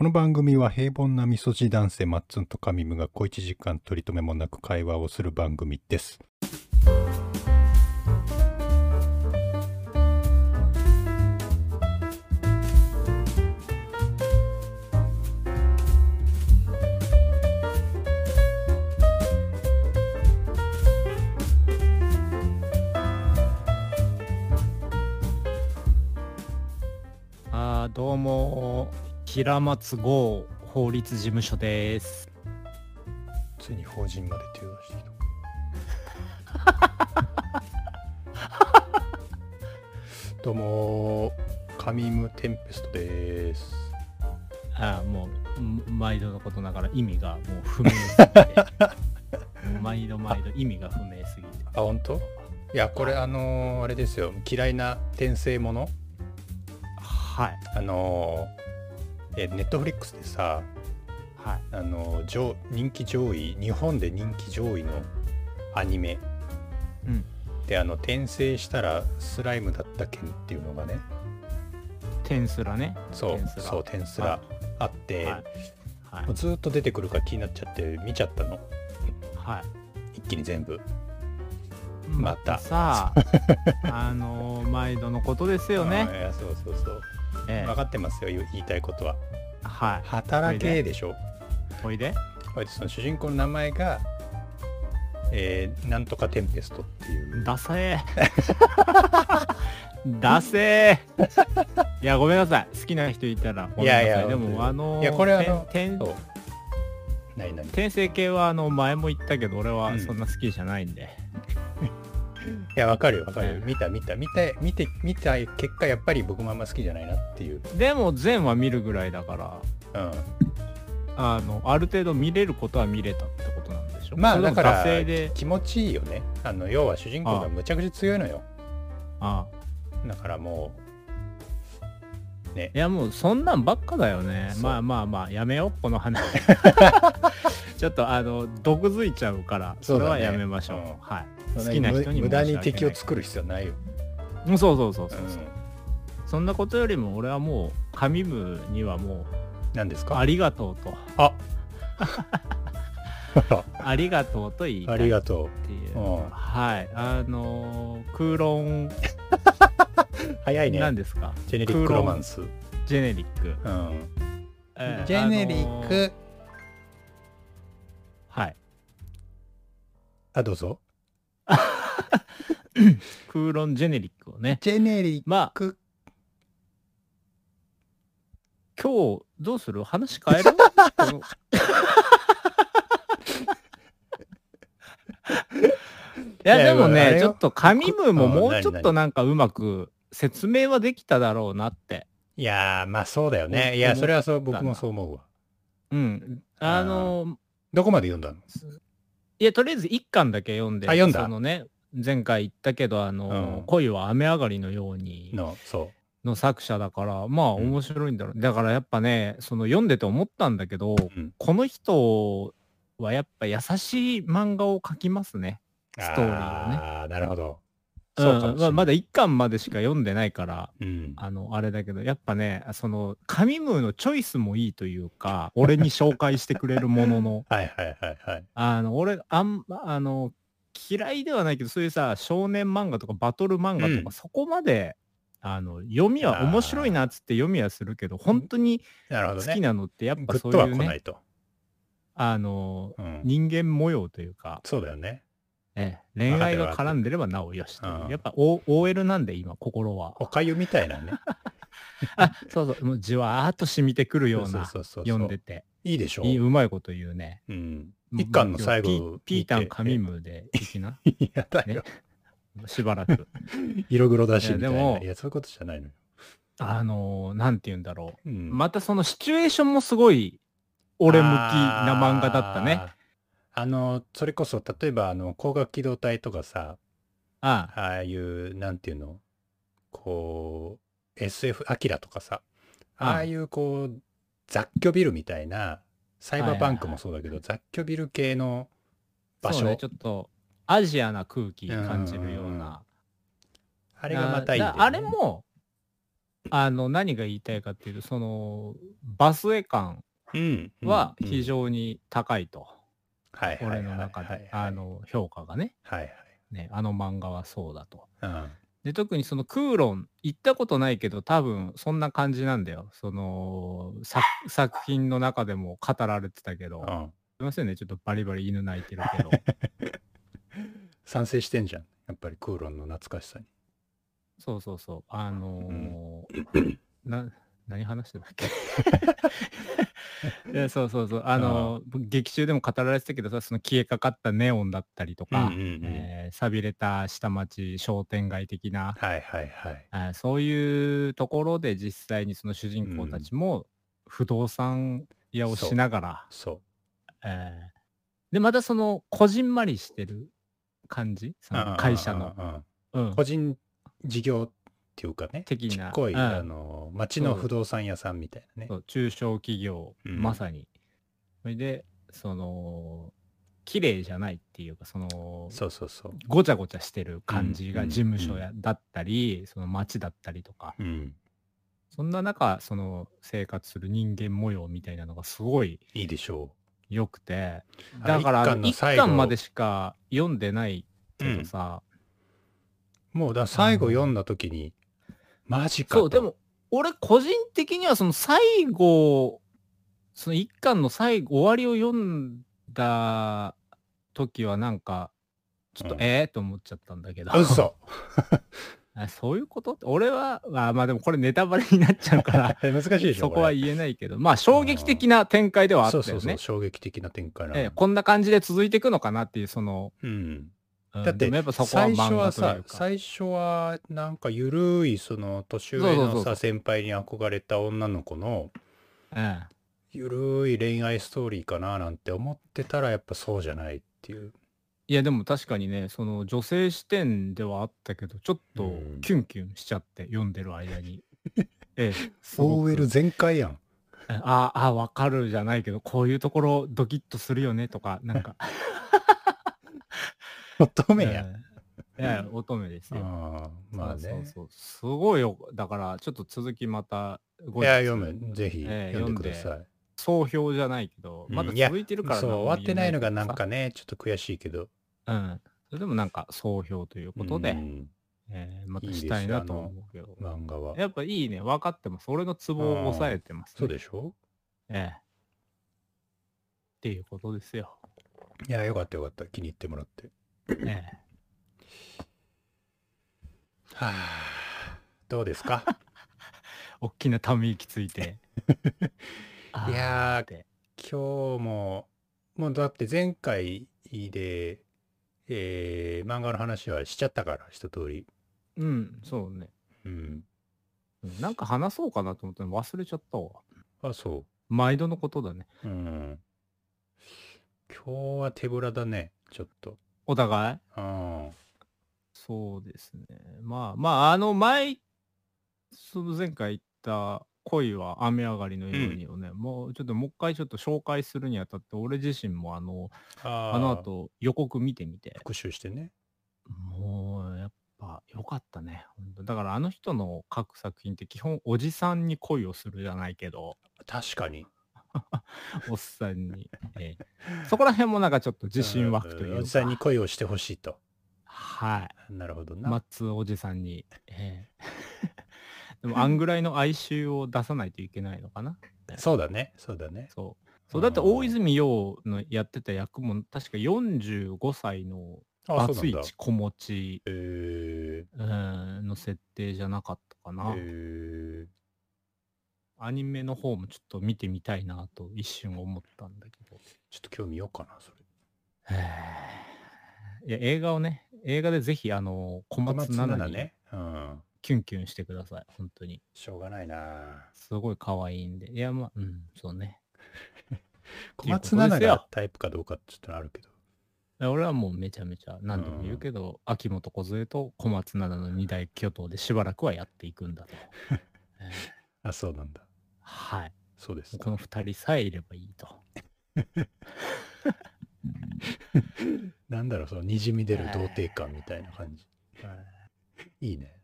この番組は平凡なみそじ男性マッツンとカミムが小一時間取り留めもなく会話をする番組です。あどうも平松剛法律事務所ですついに法人まで手を出してきた。どうもカミムテンペストです。あーもうん毎度のことながら意味がもう不明すぎて毎度毎度意味が不明すぎてあ本当？いやこれあのーあれですよ嫌いな転生もの？はいあのーえネットフリックスでさはい。あの上人気上位日本で人気上位のアニメうん。であの転生したらスライムだった件っていうのがねテンスラね。そうそう転スラあって、はい。はい。もうずっと出てくるから気になっちゃって見ちゃったの。はい。一気に全部。またさああのー毎度のことですよね。そうそうそうええ。分かってますよ言言いたいことは。はい。働けでしょ。おいで。これで。その主人公の名前がえー、なんとかテンペストっていう。ダセー。ダセー。いやごめんなさい。好きな人いたらごめんなさい。いやいやでもあのーいやこれあの転そう。何何い。転生系はあの前も言ったけど俺はうんそんな好きじゃないんで、やわかるよわかるよ。ええ見た見た見た見て見た結果やっぱり僕もあんま好きじゃないなっていう。でも全話見るぐらいだからうん。あのある程度見れることは見れたってことなんでしょ？まあだから気持ちいいよね。あの要は主人公がむちゃくちゃ強いのよ。あだからもうね。いやもうそんなんばっかだよね。まあまあまあやめようこの話 ちょっとあの毒づいちゃうからそれはやめましょう。そうだねはい。そん好きな人に無駄に敵を作る必要ないよ、うん。そうそうそうそう、う。ん。そんなことよりも俺はもう神部にはもう何ですか？ありがとうと。あ。ありがとうと言いたいっありがとていう。うん。はい。あのー空論う早いね。何ですか？ジェネリックロマンス、ジェネリック、うん、えージェネリッあのーあどうぞ。空論ジェネリックをね。ジェネリッまあク今日どうする？話変える？いやでもねちょっと紙部もうんもう何ちょっとなんかうまく説明はできただろうなって。いやーまあそうだよね。うん。いやそれはそう僕もそう思うわ。うん。あのどこまで読んだの？いやとりあえず一巻だけ読んであ読んだ？そのね前回言ったけどあの、うん。恋は雨上がりのようにのその作者だからまあうん。面白いんだろう、だからやっぱねその読んでて思ったんだけど、う、うん、この人はやっぱ優しい漫画を描きますね。ストーリーをね。ああなるほど。うんそうかもしれない。まあまだ一巻までしか読んでないからうん。あのあれだけどやっぱねその紙ムーのチョイスもいいというか俺に紹介してくれるものの。はいはいはいはい。あの俺あんあの嫌いではないけどそういうさ少年漫画とかバトル漫画とか、うん。そこまであの読みは面白いなっつって読みはするけど本当に好きなのってやっぱそういうね来ないと、あのうん、人間模様というか、そうだよねええ、恋愛が絡んでればなおよしという。うん。やっぱ、O、OL なんで今心は。おかゆみたいなね。あそうそう。もうじわーっと染みてくるような読んでて。いいでしょいいうまいこと言うね。うん、一巻の最ピ後ピータン紙紙ムーで いきなやだよ、しばらく。色黒だしみたいな。いいやでもやそういうことじゃないのよ、あのーなんて言うんだろううんまたそのシチュエーションもすごい俺向きな漫画だったね。あのそれこそ例えばあの光学機動隊とかさああ。あいうなんていうのこう SF アキラとかさうんああいうこう雑居ビルみたいなサイバーバンクもそうだけど、雑居ビル系の場所、そうねちょっとアジアな空気感じるよううんうんうんなあれがまたいいね、ああれもあの、何が言いたいかっていうと、その、バスエ感うん。はうん。非常に高いと。はいはいはい俺の中はいで、あ、の、評価がね。はいはい。ね、あの漫画はそうだと。うん。で、特にそのクーロン、行ったことないけど、多分そんな感じなんだよ。その、作作品の中でも語られてたけど、すうん。いませんね、ちょっとバリバリ犬鳴いてるけど。賛成してんじゃん。やっぱりクーロンの懐かしさに。そうそうそう。あのーな、何話してたっけ？いやそうそうそう。あのー劇中でも語られてたけどさ、その消えかかったネオンだったりとか、うんうんうんえー寂れた下町商店街的な、はいはいはい。あーそういうところで実際にその主人公たちも不動産屋をしながら、そえーで、またその、こじんまりしてる感じ？そうん。の会社の。うんうんうんうん個人事業っていうかね。的なちっこい、うんあの、町の不動産屋さんみたいなね中小企業、うんまさに。それで、その、綺麗じゃないっていうか、その、そうそうそう。ごちゃごちゃしてる感じうんが事務所や、だったり、その街だったりとか、うん。そんな中、その生活する人間模様みたいなのがすごいいいでしょ良くて、あだから一巻巻までしか読んでないけどさ、う。もうだ最後読んだ時に、マジかと。そう、でも、俺個人的にはその最後、その一巻の最後、終わりを読んだ時はなんか、ちょっと、うんええと思っちゃったんだけど。あ。嘘。あそういうこと？俺は、あまあでもこれネタバレになっちゃうから、難しいでしょそこはれ言えないけど、まあ衝撃的な展開ではあったよね。そうそうそう、衝撃的な展開なえこんな感じで続いていくのかなっていう、その、うん。うん。だって最初はさ。最初はなんかゆるいその年上のさ先輩に憧れた女の子のええ。ゆるい恋愛ストーリーかななんて思ってたらやっぱそうじゃないっていう。いやでも確かにねその女性視点ではあったけどちょっとうん。キュンキュンしちゃって読んでる間に。ええ OL 全開やん。ああわかるじゃないけどこういうところドキッとするよねとかなんか乙女や。いや乙女ですよ。あーまあね。そうそうすごいよ。だからちょっと続きまた後いや読むぜひええ読んでください、総評じゃないけどまだ続いてるからそう終わってないのがなんかかねちょっと悔しいけど。うん。それでもなんか総評ということで、うん。えーまたしたいなと思うけど。漫画は。やっぱいいね。分かってます。俺のツボを抑えてます、ね、そうでしょ？ええ。っていうことですよ。いやよかったよかった。気に入ってもらってええ。はあ。どうですか？大きなため息ついて。いやー今日ももうだって前回で、えー漫画の話はしちゃったから一通り。うん、そうね。うん。うんなんか話そうかなと思ったの忘れちゃったわ。あそ毎度のことだね。ううん。今日は手ぶらだねちょっとお互い。うん。そうですね。まあまあ、あの前、その前回言った恋は雨上がりのようにをね、もうちょっともう一回ちょっと紹介するにあたって、俺自身もあの、あー。あの後予告見てみて、復習してね。もうやっぱ良かったね。ほんとだからあの人の書く作品って基本おじさんに恋をするじゃないけど、確かに おっさんに。ええそこら辺もなんかちょっと自信湧くというか。んおじさんに恋をしてほしいとはい。なるほどな、松おじさんに。ええ でもあんぐらいの哀愁を出さないといけないのかな。そうだねそうだねそう。そうだって大泉洋のやってた役も確か45歳のあそうなんだバツイチ子持ちの設定じゃなかったかー、な。えアニメの方もちょっと見てみたいなと一瞬思ったんだけど。ー、ちょっと今日見ようかなそれいや映画をね、映画でぜひあの小松菜菜奈にキュンキュンしてください。本当に。しょうがないなすごい可愛いんで。いや、まあ、うん、そうね。小松菜奈がタイプかどうかちょっとあるけど。俺はもうめちゃめちゃ何度も言うけど、秋元梢と小松菜奈の二大巨頭でしばらくはやっていくんだと。え ーあ、そうなんだ。はい。そうですか。この二人さえいればいいと。なんだろう、そのにじみ出る童貞感みたいな感じ。いいね。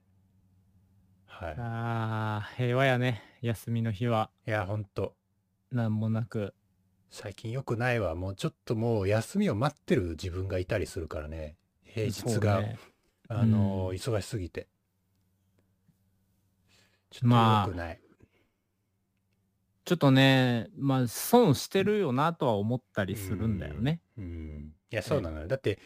はい。あー、平和やね。休みの日は。いや、ほんと、なんもなく。最近良くないわ。もうちょっともう休みを待ってる自分がいたりするからね。平日が、ねあの、うん忙しすぎて。ちょっとまあ良くない。ちょっとね、まあ、損してるよなとは思ったりするんだよね。うん。いや、そうなのよ。だって、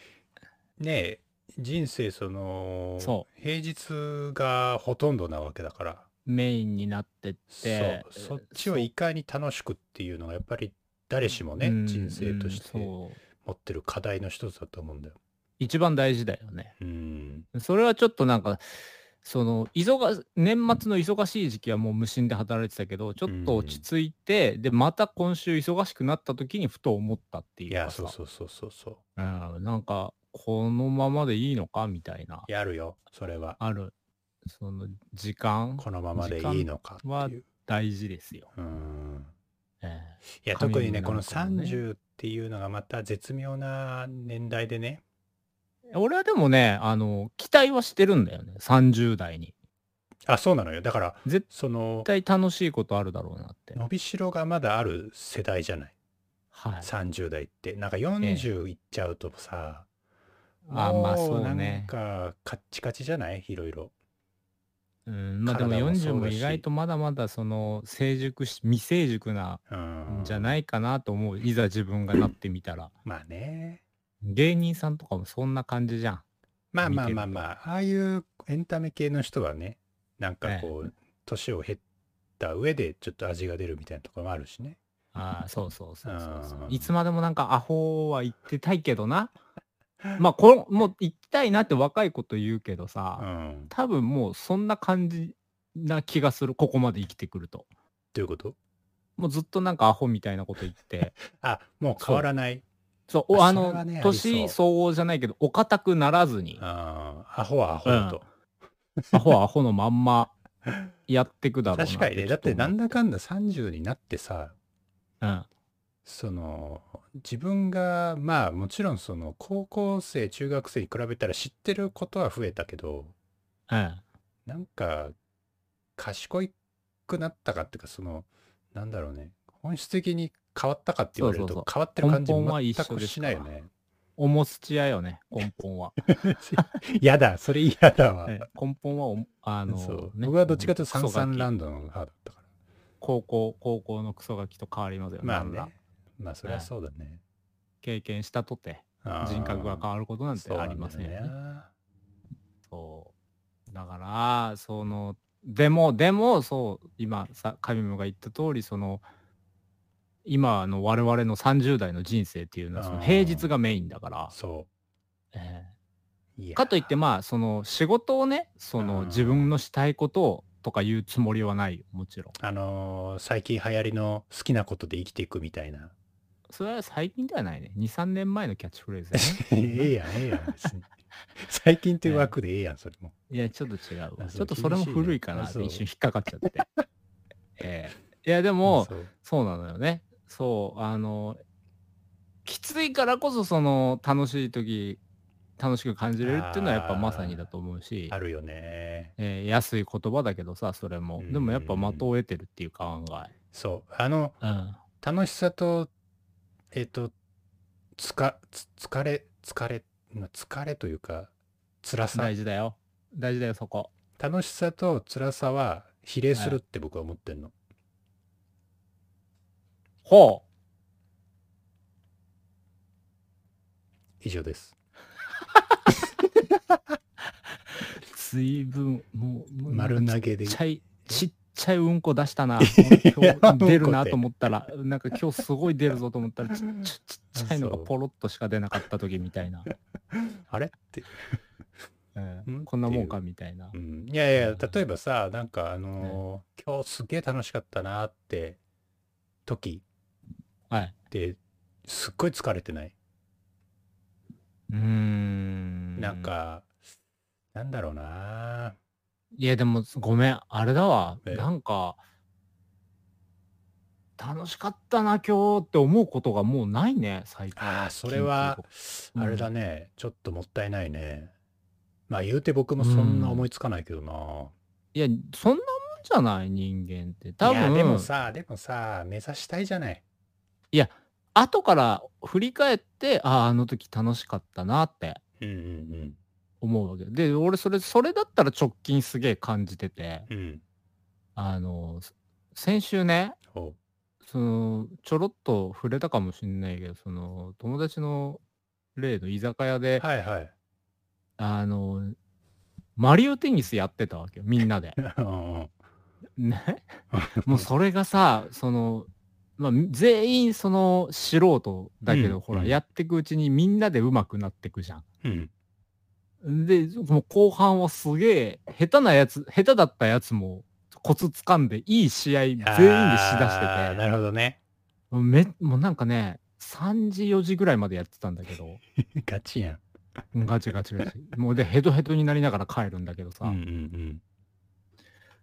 ねえ、人生その、そ平日がほとんどなわけだから。メインになってって。そう。そっちをいかに楽しくっていうのがやっぱり誰しもね、うん人生として持ってる課題の一つだと思うんだよ。一番大事だよね。うん。それはちょっとなんか、その、忙、年末の忙しい時期はもう無心で働いてたけど、ちょっと落ち着いて、で、また今週忙しくなった時にふと思ったっていいうや、かさそうそうそうそうそう。うん、なんか、このままでいいのかみたいな、やるよ、それは。ある。その、時間、このままでいいのかっていう。大事ですよ。うん。えいや、神特にね、このなんかもね30っていうのがまた絶妙な年代でね。え俺はでもね、あの、期待はしてるんだよね。30代に。あ、そうなのよ。だから、絶その、対楽しいことあるだろうなって。伸びしろがまだある世代じゃない？はい。30代って。なんか40いっちゃうとさ、あまあもそうねなんか、カッチカチじゃない？いろいろ。うん、まあでも40体も意外とまだまだその成熟し、未成熟なうんんじゃないかなと思う。いざ自分がなってみたら。まあね。芸人さんとかもそんな感じじゃん。まあまあまあまあ、ああいうエンタメ系の人はね、なんかこえう、年を経った上でちょっと味が出るみたいなところもあるしね。ああ、そうそうそうそうそういつまでもなんかアホは言ってたいけどな。まあこもう言ってたいなって若いこと言うけどうさ、ん。多分もうそんな感じな気がする。ここまで生きてくると。どういうこと？もうずっとなんかアホみたいなこと言って。あ、もう変わらない。そう、おあの、年相応じゃないけど、お堅くならずに、ああ、アホはアホだと。アホはアホのまんまやってくだろうな 確かにね、だってなんだ、だかんだ30になってさ、うん、その、自分が、まあもちろんその、高校生、中学生に比べたら知ってることは増えたけど、うん。なんか、賢くなったかっていうか、その、なんだろうね、本質的に変わったかって言われると変わってる感じ全くしないよね。おもつち屋よね、根本は。やだ、それ嫌だわ。え根本はお、あの、ね僕はどっちかというと三クソガキ三ランドの派だったから。高校、高校のクソガキと変わりますよね。まあなんだね。まあそりゃそうだね。経験したとて、人格が変わることなんてありませんよね。ね。そう。だから、その、でも、でも、そう、今、さ、神ムが言った通り、その、今の我々の30代の人生っていうのは、その平日がメインだから、そえう。えかといって、まあ、その、仕事をね、その、うん自分のしたいことをとか言うつもりはないよ、もちろん。あのー最近流行りの好きなことで生きていくみたいな。それは最近ではないね。2、3年前のキャッチフレーズね。ええやん、ええやん、別に。最近という枠でええやん、それも。いや、ちょっと違うわ。ちょっとそれも古いかなって一瞬引っかかっちゃって。ええいや、でも、そうそうなのよね。そう、あの、きついからこそ、その、楽しい時、楽しく感じれるっていうのはやっぱまさにだと思うしあ、るよね。えー安い言葉だけどさ、それも。うんでもやっぱ的を得てるっていう考そう。あの、え。うん。楽しさと、えっ、と、つか、つ疲れ、疲れ、まあ疲れというか、辛さ大。事だよ。大事だよ、そこ。楽しさと辛さは比例するって僕は思ってんの。ほ以上です。う随分、もう、もう丸投げでちっちゃい、ちっちゃいうんこ出したな。や今日出るなと思ったら、なんか今日すごい出るぞと思ったら、ちっちゃいのがポロッとしか出なかった時みたいな。あれって。こんなもんかみたいなう。ん、いやいや、例えばさ、なんかあのー今日すげえ楽しかったなって時はい。ってすっごい疲れてない、うーん。なん。か、なんだろうな。いや、でも、ごめん、あれだわ。ええなんか、楽しかったな、今日って思うことがもうないね、最近。ああ、それは、うんあれだね、ちょっともったいないね。まあ言うて僕もそんな思いつかないけどな。いや、そんなもんじゃない人間って。多いや、でも分、さ、でもさ、目指したいじゃない。後から振り返って、ああ、あの時楽しかったなって思うわけ。で、俺それ、それだったら直近すげえ感じてて、うん。うん。あの、先週ね、ほその、ちょろっと触れたかもしんないけど、その、友達の例の居酒屋うで、はいはい。あの、マリオテニスやってたわけよ、みんなで。ね？もうそれがさ、その、まあ、全員その素人だけど、ほら、うんうんやってくうちにみんなで上手くなってくじゃうん。ん。で、もう後半はすげえ、下手なやつ、下手だったやつもコツ掴んで、いい試合全員でしだしてて、なるほどね。め、もうなんかね、3時4時ぐらいまでやってたんだけど、ガチやん。ガチガチガチ。もうで、ヘトヘトになりながら帰るんだけどさ、うんうん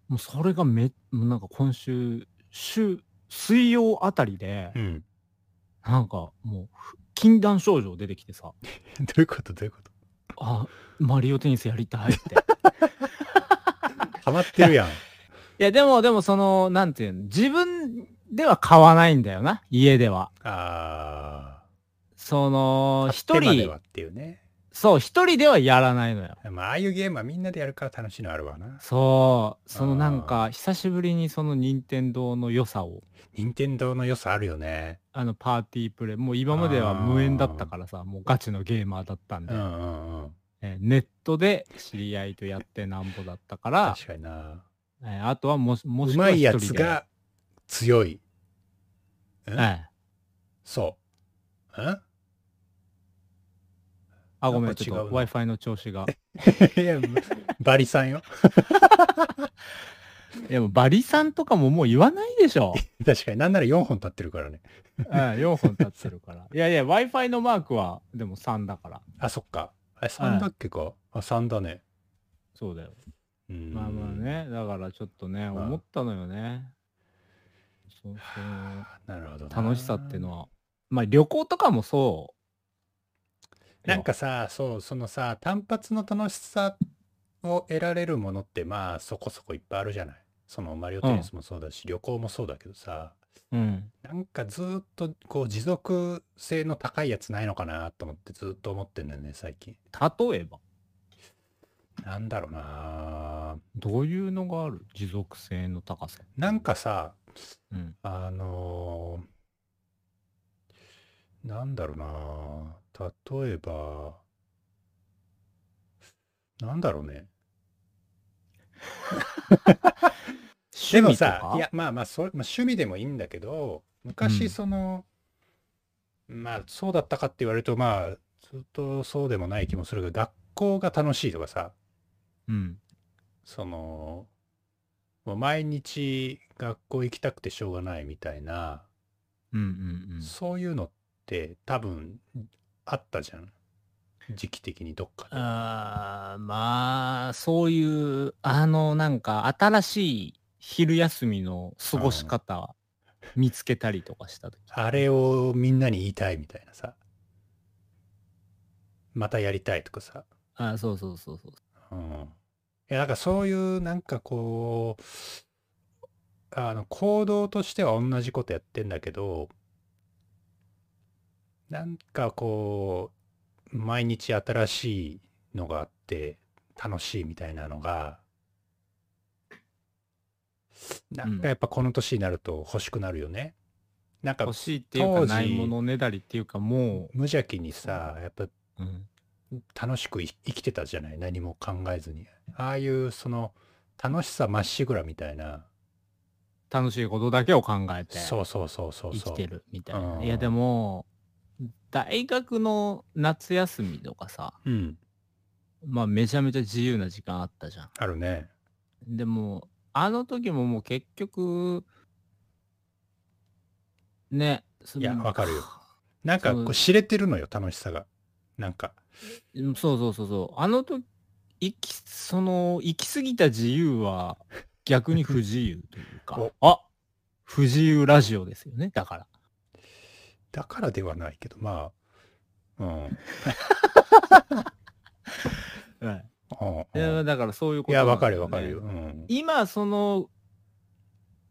もうそれがめ、もうなんか今週、週、水曜あたりでうん。う、ん。なんかもう、ふ禁断症状出てきてさ、どういうこと？どういうこと？あ、マリオテニスやりたいって。ハマってるやん。いや、でも、でもその、なんていうの、自分では買わないんだよな、家では。あその、あ。一人っていうね。そう、一人ではやらないのよ。まあ、ああいうゲームはみんなでやるから楽しいのあるわな。そう、そのなんか、久しぶりにその任天堂の良さを、任天堂の良さあるよね。あの、パーティープレイ、もう今までは無縁だったからさ、もうガチのゲーマーだったんで、うんうんうん。えーネットで知り合いとやってなんぼだったから、確かにな。えーあとはもし、もうしくはまいや。つが強い。んええそう。んあ、ごめん、ちょっと Wi-Fi の調子が。いや、バリさんよ。いや、もうバリさんとかももう言わないでしょ。確かに。なんなら4本立ってるからね。うん、4本立ってるから。いやいや、Wi-Fi のマークは、でも3だから。あ、そっか。あれ3だっけか。あ、3だね。そうだよ。うんまあまあ。ね、だからちょっとね、まあ思ったのよね。そうなるほど。楽しさっていうのは。まあ旅行とかもそう。なんかさ、そう、そのさ、単発の楽しさを得られるものって、まあ、そこそこいっぱいあるじゃない。そのマリオテニスもそうだし、旅行もそうだけどさ、うん。なんかずーっとこう持続性の高いやつないのかなと思ってずっと思ってんだよね、最近。例えば、なんだろうなどういうのがある？持続性の高さ。なんかさ、うん。あのーなんだろうな例えば、なんだろうね。でもさ、いいや、まあまあ、それ、まあ、趣味でもいいんだけど、昔うんその、まあ、そうだったかって言われると、まあ、ずっとそうでもない気もするけど、学校が楽しいとかさ、うん。その、もう毎日学校行きたくてしょうがないみたいな、うんうんうん。そういうのって多分あったじゃん。時期的にどっかで。あーまあ、そういう、あの、なんか、新しい昼休みの過ごし方、見つけたりとかしたとき。あれをみんなに言いたいみたいなさ。またやりたいとかさ。あそうそうそうそう。うん。いや、なんかそういうなんかこう、あの、行動としては同じことやってんだけど、なんかこう、毎日新しいのがあって楽しいみたいなのが、なんかやっぱこの年になると欲しくなるよね。なんか欲しいっていうか、ないものねだりっていうか、も無邪気にさ、やっぱう、うん。楽しくい生きてたじゃない？何も考えずに。ああいうその楽しさまっしぐらみたいな。楽しいことだけを考えてそうそうそうそうそう。生きてるみたいな。うんいや、でも、大学の夏休みとかさ、うん。まあ、めちゃめちゃ自由な時間あったじゃん。あるね。でも、あの時ももう結局、ね、いやわかるよ なんかこう知れてるのよ、楽しさが。なんか。うんそうそうそうそう。あの時、行き、その、行き過ぎた自由は 逆に不自由というかお、あ不自由ラジオですよね、だから。だからではないけど、まあ、うん。うんでだからそういうこといや、わかるわかるよ。うん。今その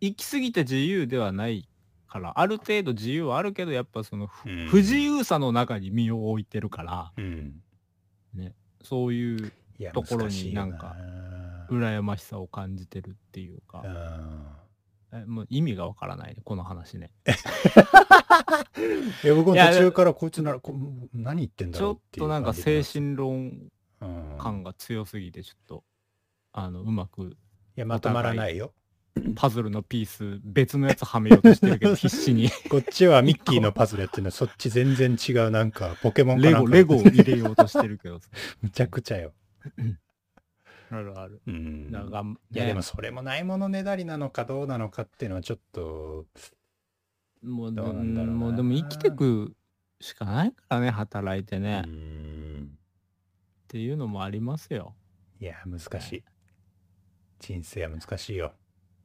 行き過ぎた自由ではないからある程度自由はあるけどやっぱその不,、うん不自由さの中に身を置いてるからうん。そういういや、ところになんか羨ましさを感じてるっていうか、うん。えもう意味がわからないねこの話ね。いや、僕も途中からこいつなら、こ何言ってんだちろうっていうとなんか精神論うん感が強すぎてちょっとあのうまくいや、まとまらないよ。パズルのピース別のやつはめようとしてるけど 必死に。こっちはミッキーのパズルやってるのそっち全然違うなんかポケモンかレなんか。ゴレゴを入れようとしてるけどさ。むちゃくちゃよ。あるあるうん。いやでもそれもないものねだりなのかどうなのかっていうのはちょっと、もうどうなんだろうなもうでも生きてくしかないからね働いてね、うっん。ていうのもありますよいや、難しい。人生は難しいよ。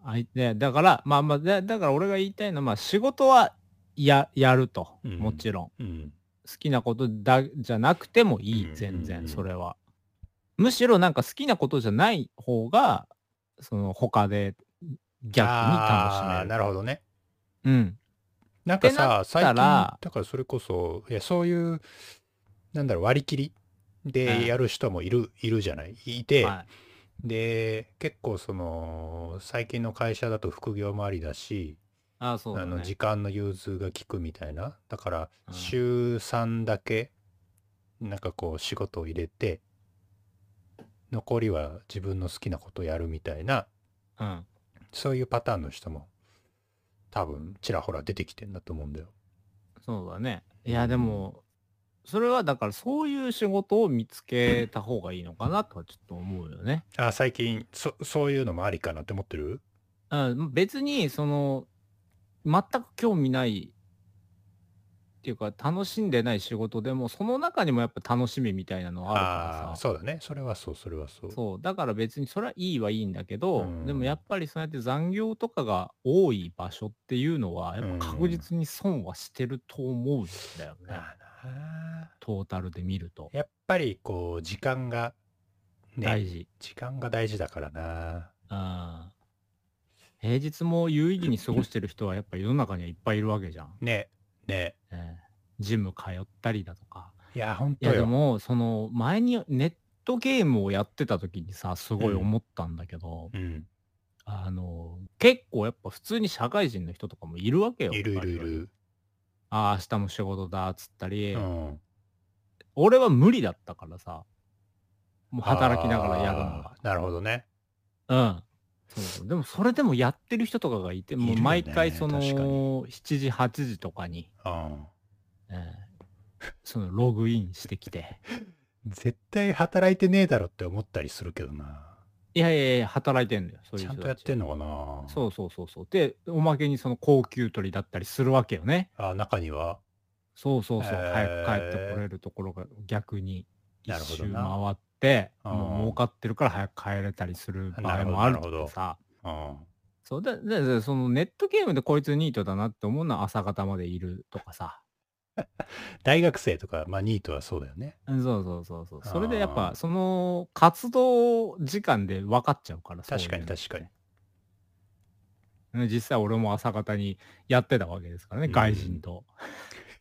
あいでだからまあまあだだから俺が言いたいのはまあ仕事はややると、うんもちろんうん。好きなことだじゃなくてもいいうん全然それは、むしろなんか好きなことじゃない方がその他で逆に楽しめるなるほどね。うんなんかさ、最近、だからそれこそ、いや、そういう、なんだろう、割り切りでやる人もいる、いるじゃない？いて、はい、で、結構その、最近の会社だと副業もありだし、ああそうあの時間の融通が利くみたいな。だから、うん週3だけ、なんかこう仕事を入れて、残りは自分の好きなことをやるみたいな、うんそういうパターンの人も多分ちらほら出てきてんだと思うんだよ。そうだね。いや、でも、それはだからそういう仕事を見つけた方がいいのかなとはちょっと思うよね。あ、最近、そ、そういうのもありかなって思ってる？うん、別に、その、全く興味ないっていうか、楽しんでない仕事でも、その中にもやっぱ楽しみみたいなのはあるあからさ。あー、そうだね。それはそう、それはそう。そう。だから別にそれはいいはいいんだけど、うんでもやっぱりそうやって残業とかが多い場所っていうのは、やっぱ確実に損はしてると思うんだよね。ああなトータルで見ると。やっぱりこう、時間が、ね、大事。時間が大事だからな。うん平日も有意義に過ごしてる人はやっぱ世の中にはいっぱいいるわけじゃん。ね、ね。ええジム通ったりだとか。いや、ほんいやで。もその前にネットゲームをやってた時にさすごい思ったんだけど、うん。あの結構やっぱ普通に社会人の人とかもいるわけよ。いるいるいる。ああ明日も仕事だっつったり、うん。俺は無理だったからさもう働きながらやるのが。なるほどね。うん。そうでもそれでもやってる人とかがいて、もう毎回その確かに7時、8時とかに、うん。えーそのログインしてきて、絶対働いてねえだろって思ったりするけどな。いやいやいや、働いてんだよ、そういうちゃんとやってんのかなそうそうそうそう。で、おまけにその高級取りだったりするわけよね。あ、中には。そうそうそう。へー早く帰ってこれるところが逆に一周な回っもう儲かってるから早く帰れたりする場合もあるとかさ。うん。そうでででそのネットゲームでこいつニートだなって思うのは朝方までいるとかさ。大学生とか、まあニートはそうだよね。うんそうそうそうそう。それでやっぱその活動時間で分かっちゃうから確かに確かに。ね実際俺も朝方にやってたわけですからね、うん外人と。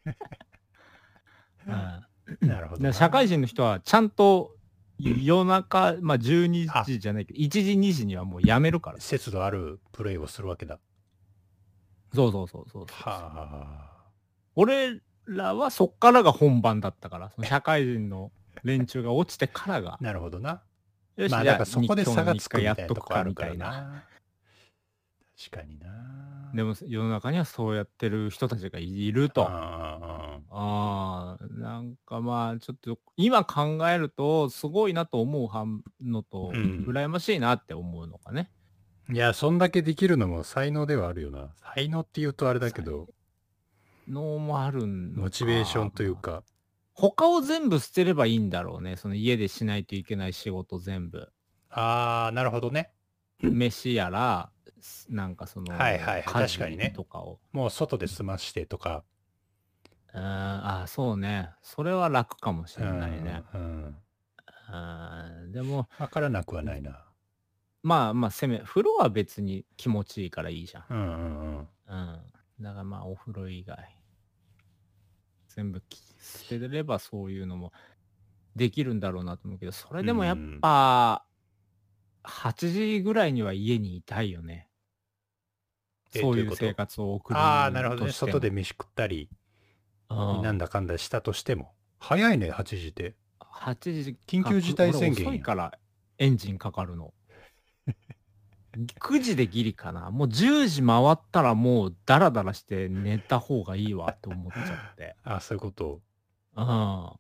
うんなるほど社会人の人はちゃんと夜中、まあ12時じゃないけど、1時2時にはもうやめるから。節度あるプレイをするわけだ。そうそうそうそうそうは俺らはそっからが本番だったから、その社会人の連中が落ちてからがあ。なるほどな。よし、まあだからそこで差がつくみたいなとこあるから。な。確かにな。でも世の中にはそうやってる人たちがいると。あああ、なんかまあちょっと今考えるとすごいなと思う反のと、うん羨ましいなって思うのかね。いや、そんだけできるのも才能ではあるよな。才能って言うとあれだけど、のもあるんモチベーションという。か、他を全部捨てればいいんだろうね。その家でしないといけない仕事全部。あー、なるほどね。飯やら、なんかその、はいはいはい確かにねとかを。もう外で済ましてとか。うん、あそうね。それは楽かもしれないね。うんうんでも、わからなくはないな。まあまあ、攻め、風呂は別に気持ちいいからいいじゃん。うんうんうん。うん。だからまあ、お風呂以外。全部き捨てればそういうのもできるんだろうなと思うけど、それでもやっぱ、8時ぐらいには家にいたいよね。そういう生活を送るああ、なるほどね。外で飯食ったり、うんなんだかんだしたとしても。早いね、8時で。8時緊急事態宣言遅いからエンジンかかるの。9時でギリかな。もう10時回ったらもうダラダラして寝た方がいいわって思っちゃって。あそういうこと。うん。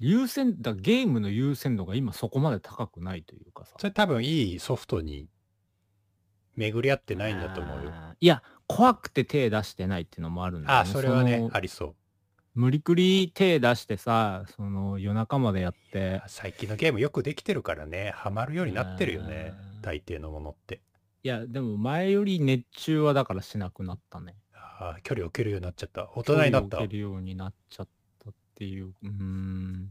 優先、だゲームの優先度が今そこまで高くないというかさ。それ多分いいソフトに巡り合ってないんだと思うよ。いや、怖くて手出してないっていうのもあるんだよああ、それはねの、ありそう。無理くり手出してさ、その夜中までやって、最近のゲームよくできてるからね、ハマるようになってるよねうん。大抵のものって。いや、でも前より熱中はだからしなくなったね。ああ、距離を置けるようになっちゃった。大人になった距離を置。けるようになっちゃったっていう。うーん。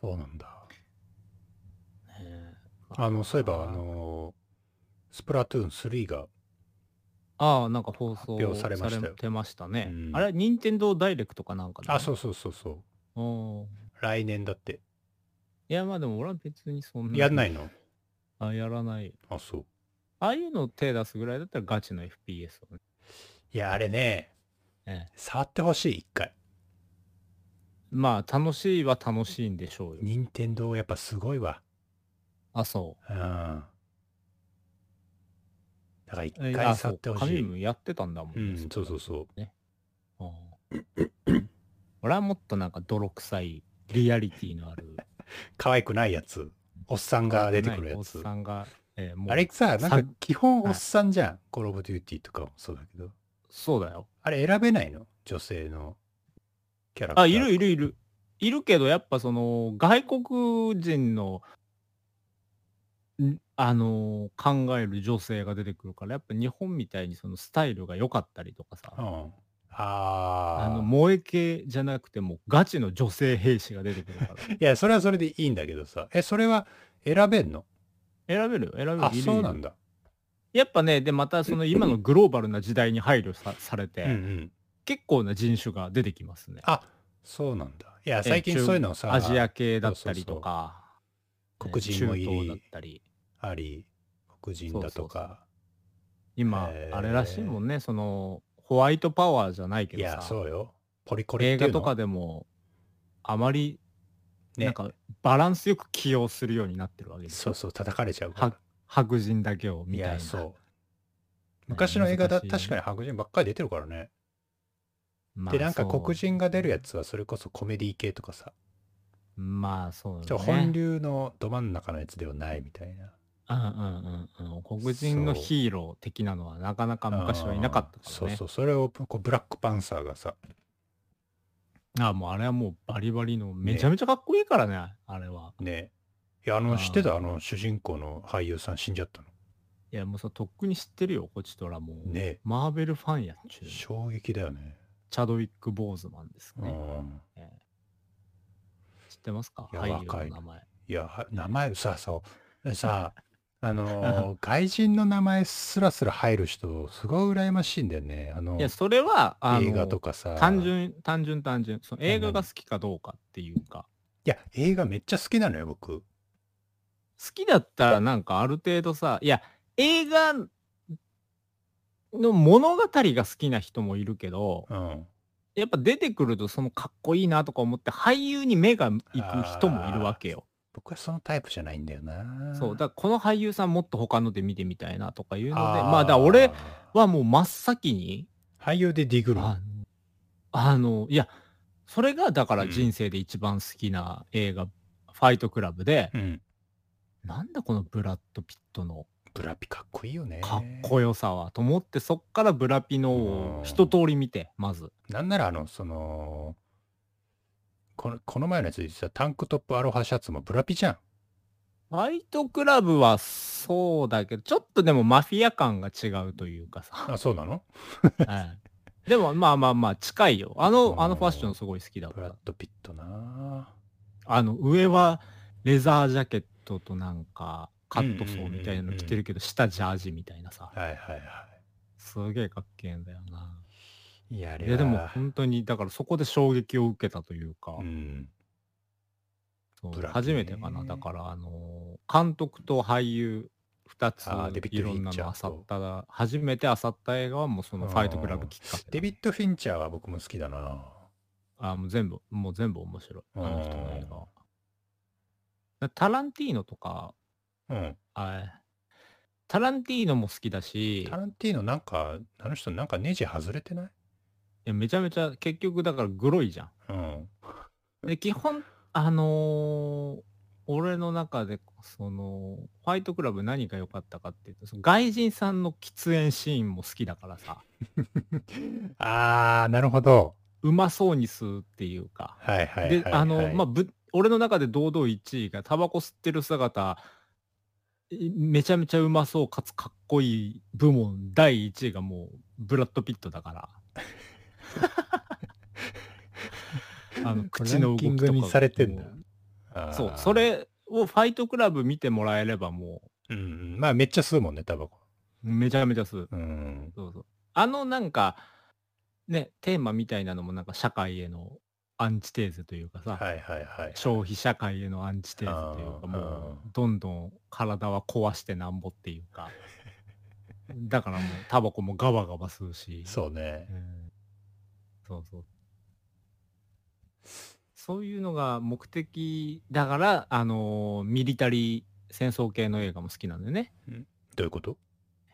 そうなんだ。あの、そういえば、あ、のー、スプラトゥーン3が、ああ、なんか放送発表されましたよてましたね。うんあれ、任天堂ダイレクトかなんかあ、そううそうそうそう。おー来年だって。いや、まあでも俺は別にそんな。やんないの？あ、やらない。あ、そう。ああいうの手出すぐらいだったらガチの FPS をね。いや、あれね、ええ、触ってほしい、一回。まあ、楽しいは楽しいんでしょうよ。任天堂やっぱすごいわ。あ、そう。うん。だから一え回あそう触ってほしい。やってたんだもんうんね。、そうそうそう。うん俺はもっとなんか泥臭いリアリティのある 可愛くないやつ。おっさんが出てくるやおっつ。さんが、えーもうあれさ、なんかさ基本おっさんじゃん。コールオブデューティーとかもそうだけど。そうだよあれ選べないの？女性のキャラクター。あいるいるいるいるけどやっぱその外国人のんあのー考える女性が出てくるからやっぱ日本みたいにそのスタイルが良かったりとかさ、うん。ああ。あの萌え系じゃなくてもガチの女性兵士が出てくるから いや、それはそれでいいんだけどさ。え、それは選べんの？選べるよ選べるあ、いそうなんだ。やっぱねでまたその今のグローバルな時代に配慮さされて、うんうん。結構な人種が出てきますねあ、そうなんだ。いや、え最近中そういうのさ、アジア系だったりとか黒人もい中東だっり、たりあり、黒人だとか。今へーあれらしいもんねそのホワイトパワーじゃないけどいや、さそうよ。ポリコリっ映画とかていうのでもあまりねなんかバランスよく起用するようになってるわけですよそうそう、叩かれちゃうからは。白人だけをいみたいなや、そう。昔の映画だ、難しい確かに白人ばっかり出てるからね。まあで、なんか黒人が出るやつはそれこそコメディ系とかさ、まあそうちょね本流のど真ん中のやつではないみたいな。うんうんうんうん。黒人のヒーロー的なのはなかなか昔はいなかったからね。そうそう、それをこうブラックパンサーがさ、あもうあれはもうバリバリのめちゃめちゃかっこいいからねあれは。ね。いや、あの、知ってた？あの主人公の俳優さん死んじゃったの？いやもうさとっくに知ってるよこちとらもう、ね。マーベルファンやっちゅう。衝撃だよね。チャドウィック・ボーズマンですうね、ん。ええ。知ってますか？いや俳優若いの名前。いや、は名前さ、そう。さ、あのー、外人の名前すらすら入る人、すごい羨ましいんだよね。あのい、やそれはあの映画とかさ。単純単純単純その映画何が好きかどうかっていうかいや、映画めっちゃ好きなのよ、僕。好きだったらなんかある程度さいや映画の物語が好きな人もいるけどうん。やっぱ出てくるとそのかっこいいなとか思って俳優に目が行く人もいるわけよ。僕はそのタイプじゃないんだよな。そうだからこの俳優さんもっと他ので見てみたいなとかいうのであーまあだから俺はもう真っ先に俳優でディグる？あのあのいやそれがだからうん人生で一番好きな映画、ファイトクラブで、うん。なんだこのブラッド・ピットのブラピかっこいいよね。かっこよさはと思ってそっからブラピのを一通り見てまずなんならあの、その、このこの前のやつで言ってたタンクトップアロハシャツもブラピじゃん。ファイトクラブはそうだけどちょっとでもマフィア感が違うというかさ、あ、そうなの？はいでもまあまあまあ近いよ。あうの、んあのファッションすごい好きだかブラッら。ド・ピットなあの、上はレザージャケットとなんか、カットソーみたいなの着てるけど、下ジャージみたいなさ。はいはいはすげえかっけえんだよな。い。いや、あれいやでもは本当に、だからそこで衝撃を受けたというか、うん。そうブラピね初めてかな。だから、あのー監督と俳優2つあーデビッドいろんなフィンチャーのあさとった、初めてあさった映画はもうそのファイトクラブきっかけだ。デビッド・フィンチャーは僕も好きだなあーもう全部、もう全部面白い。あの人の映うん画は。だタランティーノとか、うん。あタランティーノも好きだし、タランティーノなんか、あの人なんかネジ外れてないい？やめちゃめちゃ結局だからグロいじゃん。うん。で基本あのー俺の中でそのファイトクラブ何が良かったかっていうとその外人さんの喫煙シーンも好きだからさ あー、なるほど。うまそうに吸うっていうか。はいはいはい、はい。であのまあぶ俺の中で堂々1位がタバコ吸ってる姿いめちゃめちゃうまそうかつかっこいい部門第1位がもうブラッド・ピットだから。あの口の動きとかランキングにされてんだそう、そ。れをファイトクラブ見てもらえればもうんうん。まあめっちゃ吸うもんね、タバコ。う、めちゃめちゃ吸う。うん。そうそう。あのなんか、ね、テーマみたいなのもなんか社会へのアンチテーゼというかさ、はいはいはい。消費社会へのアンチテーゼというか、もう、どんどん体は壊してなんぼっていうか、だからもうタバコもガバガバ吸うし、そうねう。んそうそう。そういうのが目的だから、あのーミリタリー戦争系の映画も好きなんだよね。どういうこと？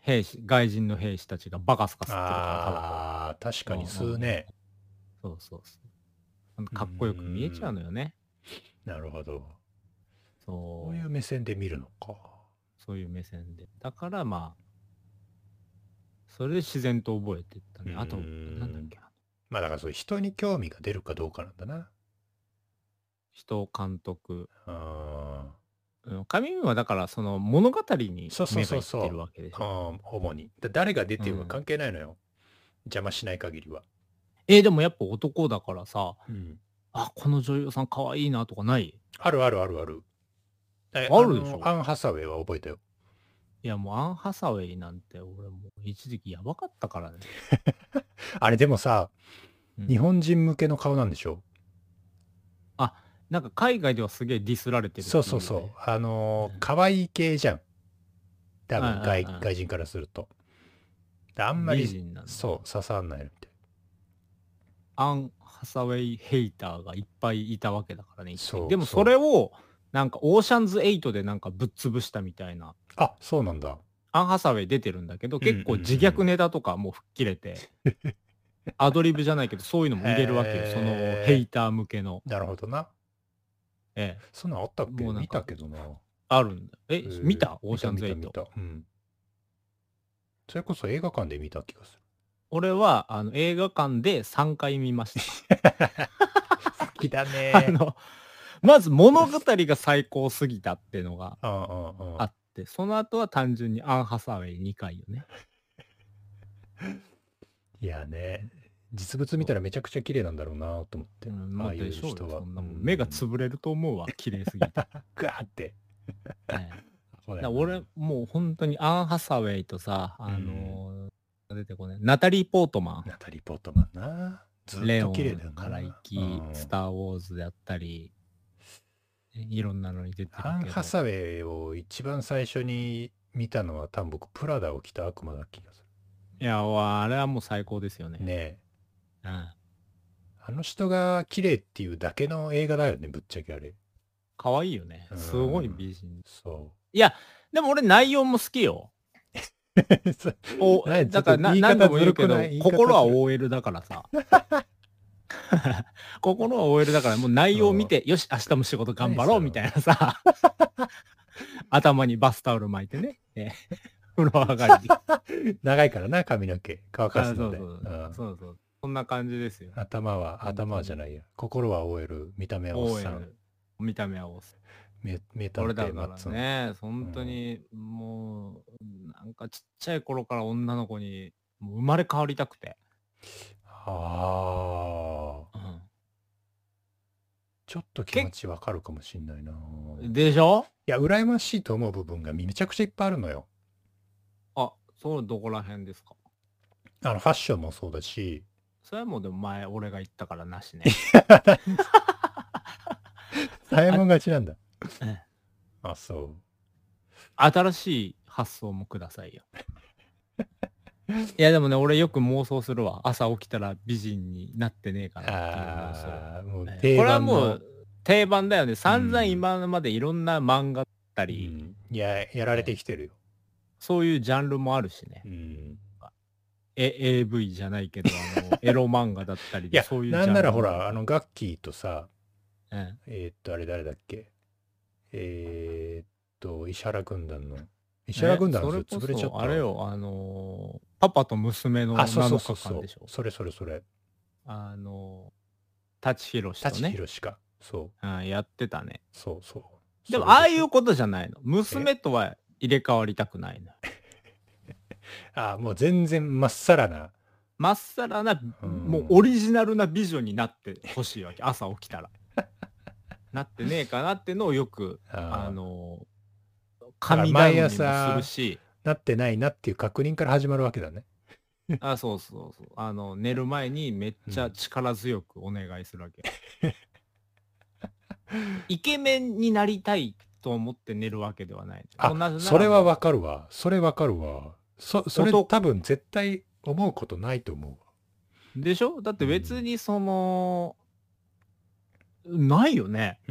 兵士、外人の兵士たちがバカスカ吸ってるからああ、確かに吸うね。そうそうそう。かっこよく見えちゃうのよね。なるほど。そこういう目線で見るのか。そういう目線で。だからまあ、それで自然と覚えていったね。あと、うんなんだっけ、まあだからそう人に興味が出るかどうかなんだな。人、監督。あうん上見はだからその物語にそうそう目がいっそうそうてるわけでしーょ。うん、主に。だ誰が出てるかうん関係ないのよ。邪魔しない限りは。えーでもやっぱ男だからさ、うん。あ、この女優さん可愛いなとかない？あるあるあるある。えあるでしょ？のアン・ハサウェイは覚えたよ。いやもうアン・ハサウェイなんて俺もう一時期やばかったからね。あれでもさ、うん日本人向けの顔なんでしょ？なんか海外ではすげえディスられてるそうそうそう。あのーうん可愛い系じゃん。多分外外人からすると。であんまりそう刺さんないみたいアン・ハサウェイヘイターがいっぱいいたわけだからね。でもそれをなんかオーシャンズ8でなんかぶっ潰したみたいな。あそうなんだアン・ハサウェイ出てるんだけど、結構自虐ネタとかもう吹っ切れて、アドリブじゃないけど、そういうのも入れるわけよ。そのヘイター向けの。なるほどな。ええ、そんなんあったっけ？見たけどな。あるんだ。え、見た？オーシャンズ見た見た8。見た。うん。それこそ映画館で見た気がする。俺はあの映画館で3回見ました。好きだね。あの、まず物語が最高すぎたっていうのがあって、その後は単純にアン・ハサウェイ2回よね。いやね実物見たらめちゃくちゃ綺麗なんだろうなと思って、うん、ああいう。人は。目が潰れると思うわ、綺麗すぎて。グワーって。は いそうだよなだから俺、もう本当にアン・ハサウェイとさ、あのー出てこない、ナタリー・ポートマン、ナタリー・ポートマンな。ずっレオと綺麗だよな。ンから行き、うん。スター・ウォーズであったり、いろんなのに出てるアン・けどハ、サウェイを一番最初に見たのは多分僕プラダを着た悪魔だ気がすいや、わあれはもう最高ですよね。るねえうん。あの人が綺麗っていうだけの映画だよねぶっちゃけあれ可愛いよね。すごい美人。そいや、でも俺内容も好きよ。お何だから何度も言うけどずるくない？言い方心は OL だからさ 心は OL だからもう内容を見てよし明日も仕事頑張ろうみたいなさ。頭にバスタオル巻いてね、えー風呂上がりに。長いからな髪の毛。乾かあすので。そうそうう。ん。そうそんな感じですよ。頭は頭はじゃないや心は OL 見た目はおっさん。見た目はおっさん。名名探俺だからね本当にもうなんかちっちゃい頃から女の子に生まれ変わりたくてああ。うんちょっと気持ちわかるかもしんないな。いでしょ？や、羨ましいと思う部分がめちゃくちゃいっぱいあるのよ。あ、それどこら辺ですか？あの、ファッションもそうだし、それはもうでも前俺が言ったからなしね。サイモン勝ちなんだ。ええあ、そう。新しい発想もくださいよ。いやでもね、俺よく妄想するわ。朝起きたら美人になってねえかなっていう妄想。ああ、もうええ定これは。もう定番だよね。散々うん今までいろんな漫画だったうり、んいや、やられてきてるよ。そういうジャンルもあるしねう。ん。え AV じゃないけど、あの、エロ漫画だったりで、いや、そういうなんならほら、あの、ガッキーとさ、ええーっと、あれ誰だっけ？えーっと、石原軍団の。石原軍団のそれこ潰れちゃった。そあれよ、あのーパパと娘のあ、そう7そうそうそう日間でしょ。。それそれそれ。あのー、舘ひろしと舘ひね、ろしか。そう、うん、やってたね。そうそう。でも、ああいうことじゃないの。娘とは入れ替わりたくないの。あもう全然まっさらな。まっさらな、うんもうオリジナルな美女になってほしいわけ。朝起きたら。なってねえかなってのをよく、ああのー、神頼みもするし、なってないなっていう確認から始まるわけだね。あ、そうそうそう。あの、寝る前にめっちゃ力強くお願いするわけ。イケメンになりたいと思って寝るわけではない。あそれはわかるわ。それわかるわ。そ、それ男多分絶対思うことないと思うわ。でしょ？だって別にその、ないよね。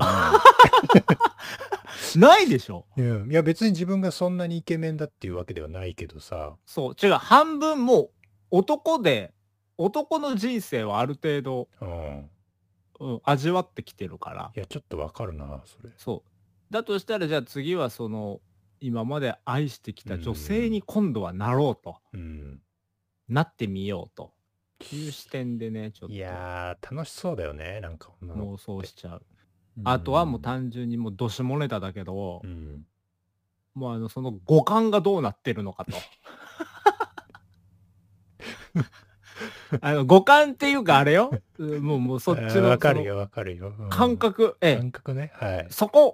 ないでしょうん、いや別に自分がそんなにイケメンだっていうわけではないけどさ。そう。違う。半分もう男で、男の人生はある程度、うん。うん、味わってきてるから。いやちょっとわかるな、それ。そう。だとしたらじゃあ次はその、今まで愛してきた女性に今度はなろうと。うん。なってみようと。いう視点でね、ちょっいとやー、楽しそうだよね、なんか妄想しちゃう。子あとはもう単純にもうどしもネタだけど、うん。もうあの、その五感がどうなってるのかと。あの、五感っていうかあれよ。うんもう、もうそっちの わかるよ、わかるよ。うん感覚、ええ、感覚ね。はい。そこ、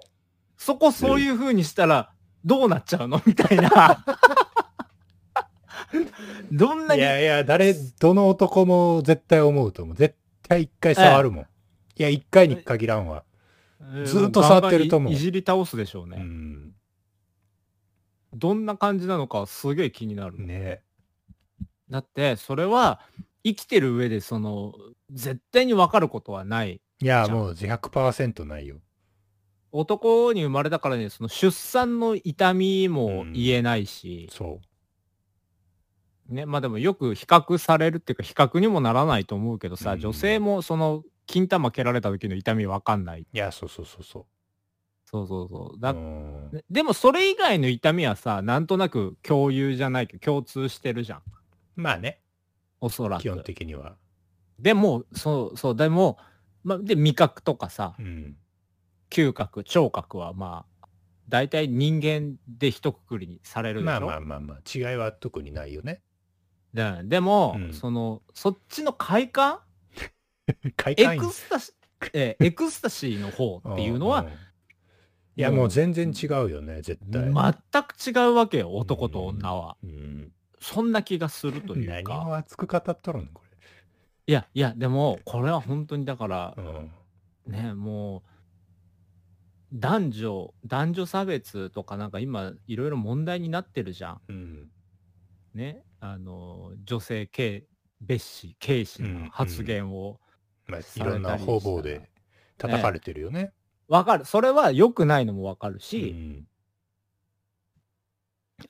そこそういう風にしたらどうなっちゃうの？みたいな。どんないに、やいや、誰、どの男も絶対思うと思う。絶対一回触るもん。いや、一回に限らんわ。えーずっと触ってると思ういいじり倒すでしょうね。うん。どんな感じなのかすげえ気になる。ねだって、それは生きてる上でその、絶対に分かることはない。いや、もう100%ないよ。男に生まれたからね、その出産の痛みも言えないし、そね、まあでもよく比較されるっていうか比較にもならないと思うけどさ、うん女性もその金玉蹴られた時の痛み分かんない。う。いや、そうそうそうそそうそうそう。う。だうんねでもそれ以外の痛みはさ、なんとなく共有じゃないけど共通してるじゃん。まあね、おそら基本く。的には。でも、そうそう、でも、まあ、で、味覚とかさ、うん。嗅覚、聴覚はまあ、大体人間で一括りにされるでしょ？まあまあまあまあ、違いは特にないよね。ででも、うんその、そっちの快感 エクスタシー、えーエクスタシーの方っていうのはんん、いや、もう全然違うよね、絶対。全く違うわけよ、男と女は。うん。そんな気がするという何か。を熱く語っとるのこいや、いや、でも、これは本当にだかられ。、うん。ね、もう、男女、男女差別とかなんか今、いろいろ問題になってるじゃん。うん。ね。あの、女性軽、蔑視、軽視うんな発言を。まあ、いろんな方々で叩かれてるよね。わかる。それは良くないのもわかるうし、ん。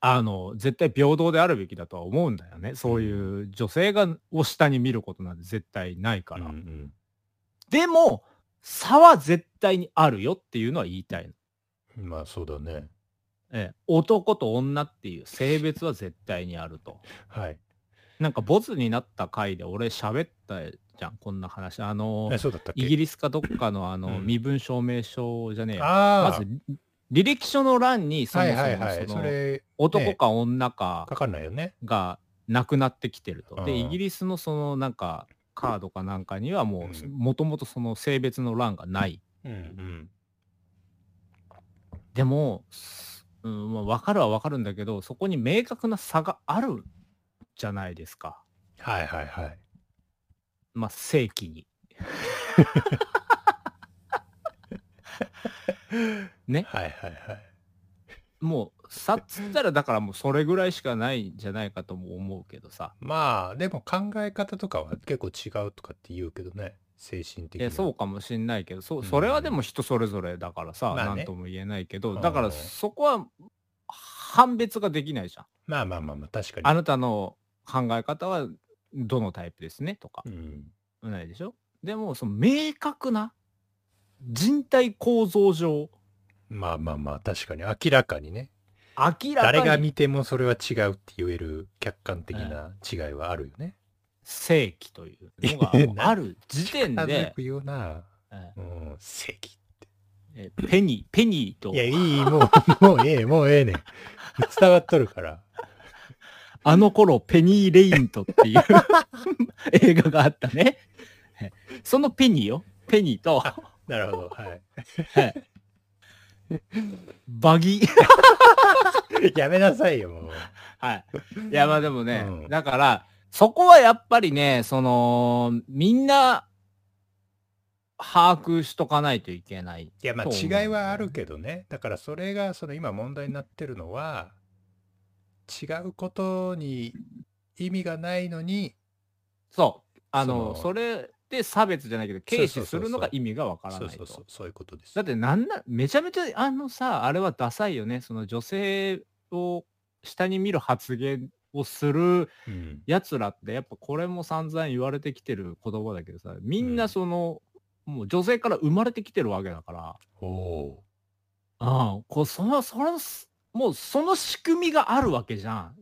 あの、絶対平等であるべきだとは思うんだよね。そういう女性が、を下に見ることなんて絶対ないから。うんでも、差は絶対にあるよっていうのは言いたいの。うんまあ、そうだね。ええ、男と女っていう性別は絶対にあると。はい。なんかボツになった回で俺喋ったじゃん、こんな話。あのえ、、そうだったっけ？イギリスかどっかのあの、うん身分証明書じゃねえまず、履歴書の欄にそもはいそも男か女か。がなくなってきてると。で、うんイギリスのそのなんかカードかなんかにはもう、うんもともとその性別の欄がない。うんうん。でも、すうんまあ、分かるは分かるんだけど、そこに明確な差があるじゃないですか。はいはいはい。まあ、正規に。ね。はいはいはい。もう、差っつったら、だからもうそれぐらいしかないんじゃないかとも思うけどさ。まあ、でも考え方とかは結構違うとかって言うけどね。精神的に。そうかもしんないけど、そうんそれはでも人それぞれだからさ、まあねなんとも言えないけど、うんだからそこは判別ができないじゃん。まあまあまあまあ、確かに。あなたの考え方はどのタイプですねとかう、ん。ないでしょ？でも、その明確な人体構造上、まあまあまあ、確かに。明らかにね。明らかに誰が見てもそれは違うって言える客観的な違いはあるよね。正規というのがある時点風で、く言うな。えうん、正義。えペニー、ペニーといや、いい、もう、もうええ、もうええねん。伝わっとるから。あの頃、ペニー・レイントっていう 映画があったね。えそのペニーよ。ペニーと、なるほど。はい。バギー。やめなさいよ、もう。はい。いや、まあでもね、うんだから、そこはやっぱりね、その、みんな、把握しとかないといけない。いや、まあ違いはあるけどね。だからそれが、その今問題になってるのは、違うことに意味がないのに、そう。あの、それで差別じゃないけど、軽視するのが意味がわからないとそうそうそう。、そういうことです。だってなんな、めちゃめちゃあのさ、あれはダサいよね。その女性を下に見る発言をするうん。やつらって、やっぱこれも散々言われてきてる言葉だけどさ、みんなその、もう女性から生まれてきてるわけだから、おおああ、こう、その、その、もうその仕組みがあるわけじゃん。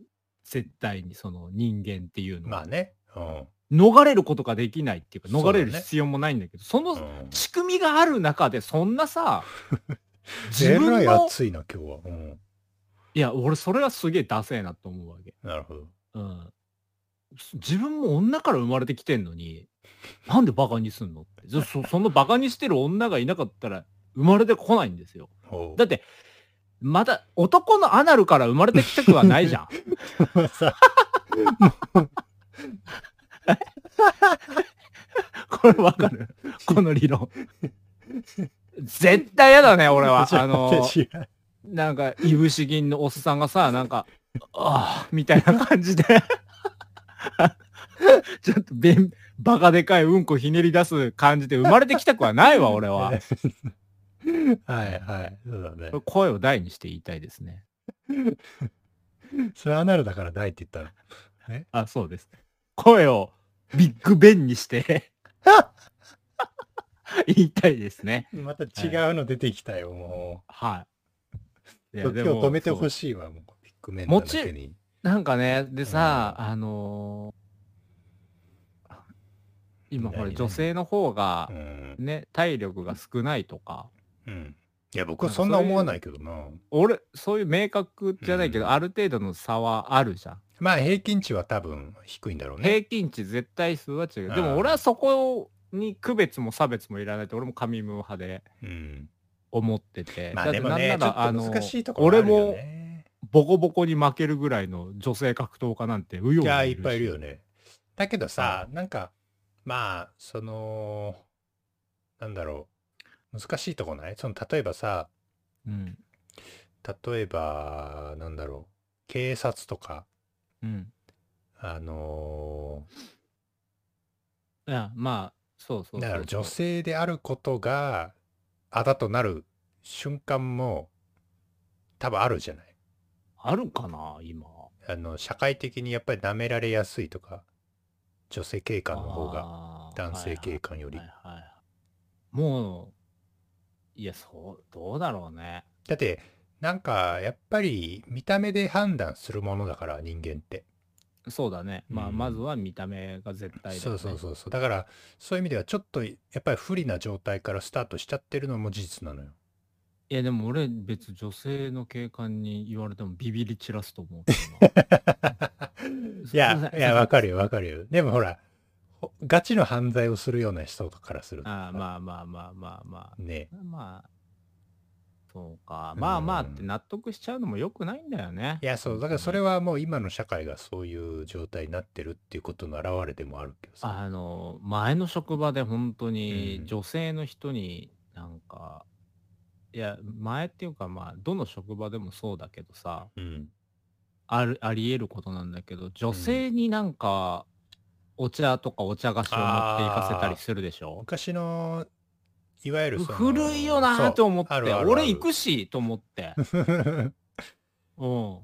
絶対にその人間っていうー。のは。まあね。うん。逃れることができないっていうか、逃れる必要もないんだけど、そのうん仕組みがある中で、そんなさ、自えらい分の、暑いな、今日は。うん。いや、俺それはすげえダセえなと思うわけ。なるほど。うん。自分も女から生まれてきてんのに、なんでバカにすんのって。そそ そのバカにしてる女がいなかったら生まれてこないんですよ。だって、また男のアナルから生まれてきたくはないじゃん。これわかる？この理論。絶対嫌だね、俺は。あの、なんか、いぶし銀のおっさんがさ、なんか、ああ、みたいな感じで、ちょっとべん、バカでかいうんこひねり出す感じで生まれてきたくはないわ、俺は。はいはい。そうだね。声を大にして言いたいですね。それアナルだから大って言ったの。あ、そうです。声をビッグベンにして言いたいですね。また違うの出てきたよ、もはい。う。今日止めてほい。しいわ、もう。ビッグメンだけに。なんかね、でさ、あのー今ほら何女性の方がうん。ね、体力が少ないとか、うん。いや、僕はそんな思わないけどな。俺、そういう明確じゃないけど、うんある程度の差はあるじゃん。まあ、平均値は多分低いんだろうね。平均値絶対数は違う。でうんも俺はそこに区別も差別もいらないって、俺も神ム派でうん。思ってて。まあだってでもね、ちょっとあの難しいところあるよ俺もね。ボコボコに負けるぐらいの女性格闘家なんてうよういや、いにっぱいいるよね。ね。だけどさ、なんか、まあ、その、なんだろう。難しいとこない？その、例えばさ、うん。例えば、なんだろう。警察とか、うん。あのいや、まあ、そうそうそうーだから女性であることが、あだとなる瞬間も、多分あるじゃない？あるかな、今。あの、社会的にやっぱり舐められやすいとか、女性警官の方が、が男性警官よりはいはいはいもう、いや、そう、どうだろうね。だって、なんか、やっぱり見た目で判断するものだから、人間って。そうだね。まあ、うんまずは見た目が絶対だそう。そうそうそう。だから、そういう意味では、ちょっと、やっぱり不利な状態からスタートしちゃってるのも事実なのよ。いや、でも俺、別女性の警官に言われてもビビり散らすと思う。いやすいや、わかるよ、わかるよ。でもほら、ほガチの犯罪をするような人からするとああまあまあまあまあまね。あまあそうか。まあまあってうん納得しちゃうのもよくないんだよね。いやそう。だからそれはもう今の社会がそういう状態になってるっていうことの表れでもあるけどさ。あの前の職場で本当うにん。女性の人になんか、いや前っていうかまあどの職場でもそうだけどさ。うん。あるありえることなんだけど女性になんかお茶とかお茶菓子を持っていかせたりするでしょ？昔のいわゆる古いよなーと思って。俺行くしと思って。うん。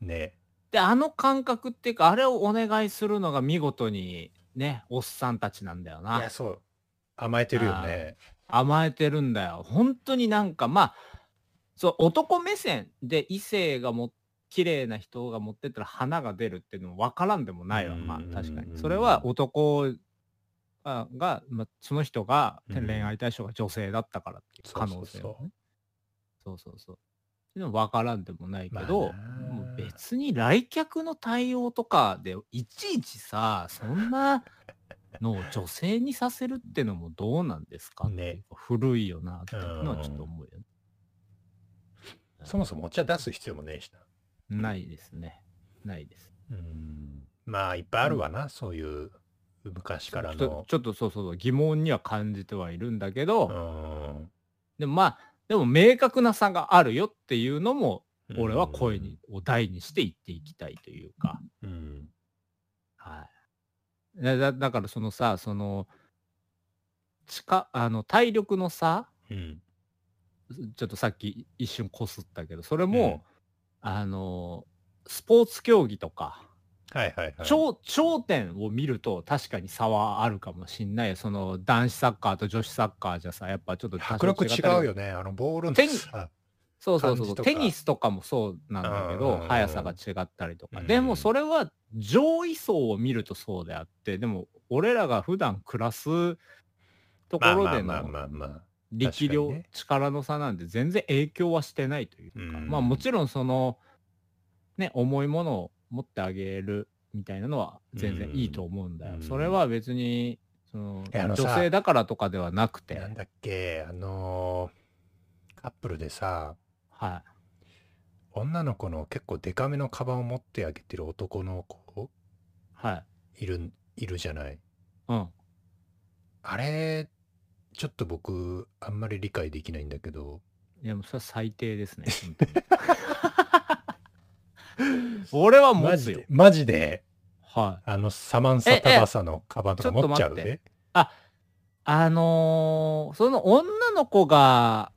ね。であの感覚っていうかあれをお願いするのが見事にねおっさんたちなんだよいなやそう。甘えてるよね。甘えてるんだよ。本当になんかまあそう男目線で異性がも綺麗な人が持ってったら花が出るっていうのも分からんでもないわ。まあうん確かに。それは男がが、まあ、その人がうん恋愛対象が女性だったからっていう可能性そうそうはねそうそうそう。っていうのは分からんでもないけど、まあなもう別に来客の対応とかでいちいちさそんなのを女性にさせるってのもどうなんですか、ね。古いよなっていうのはちょっと思うよね。そもそもお茶出す必要もねえしなないですね。ないです。うんまあいっぱいあるわな、そういう昔からちょのちょっとそうそうそう疑問には感じてはいるんだけど、うんでもまあでも明確な差があるよっていうのも俺は声にを大にして言っていきたいというか。うんはい。だだだからそのさ、その、力、あの、体力の差うんちょっとさっき一瞬こすったけど、それも、あの、スポーツ競技とか、はいはいはい。頂頂点を見ると確かに差はあるかもしんないよ。その男子サッカーと女子サッカーじゃさ、やっぱちょっと迫力違うよね。あのボールの手にさそうそうそう。テニスとかもそうなんだけど速さが違ったりとか。うんでもそれは上位層を見るとそうであって、でも俺らが普段暮らすとこまあろでまあまあのまあまあ力量、ね力の差なんて全然影響はしてないというか、うんまあもちろんその、ね、重いものを持ってあげるみたいなのは全然いいと思うんだよ。うんそれは別に、その女性だからとかではなくて、なんだっけあのーカップルでさはい。女の子の結構デカめのカバンを持ってあげてる男の子はい。いるいるじゃない？うん。あれちょっと僕あんまり理解できないんだけどいやもうそれは最低ですね。本当に俺は持つよマジで。マジではい。あのサマンサタバサのカバンとかええ持っちゃうちょっと待っであのーその女の子が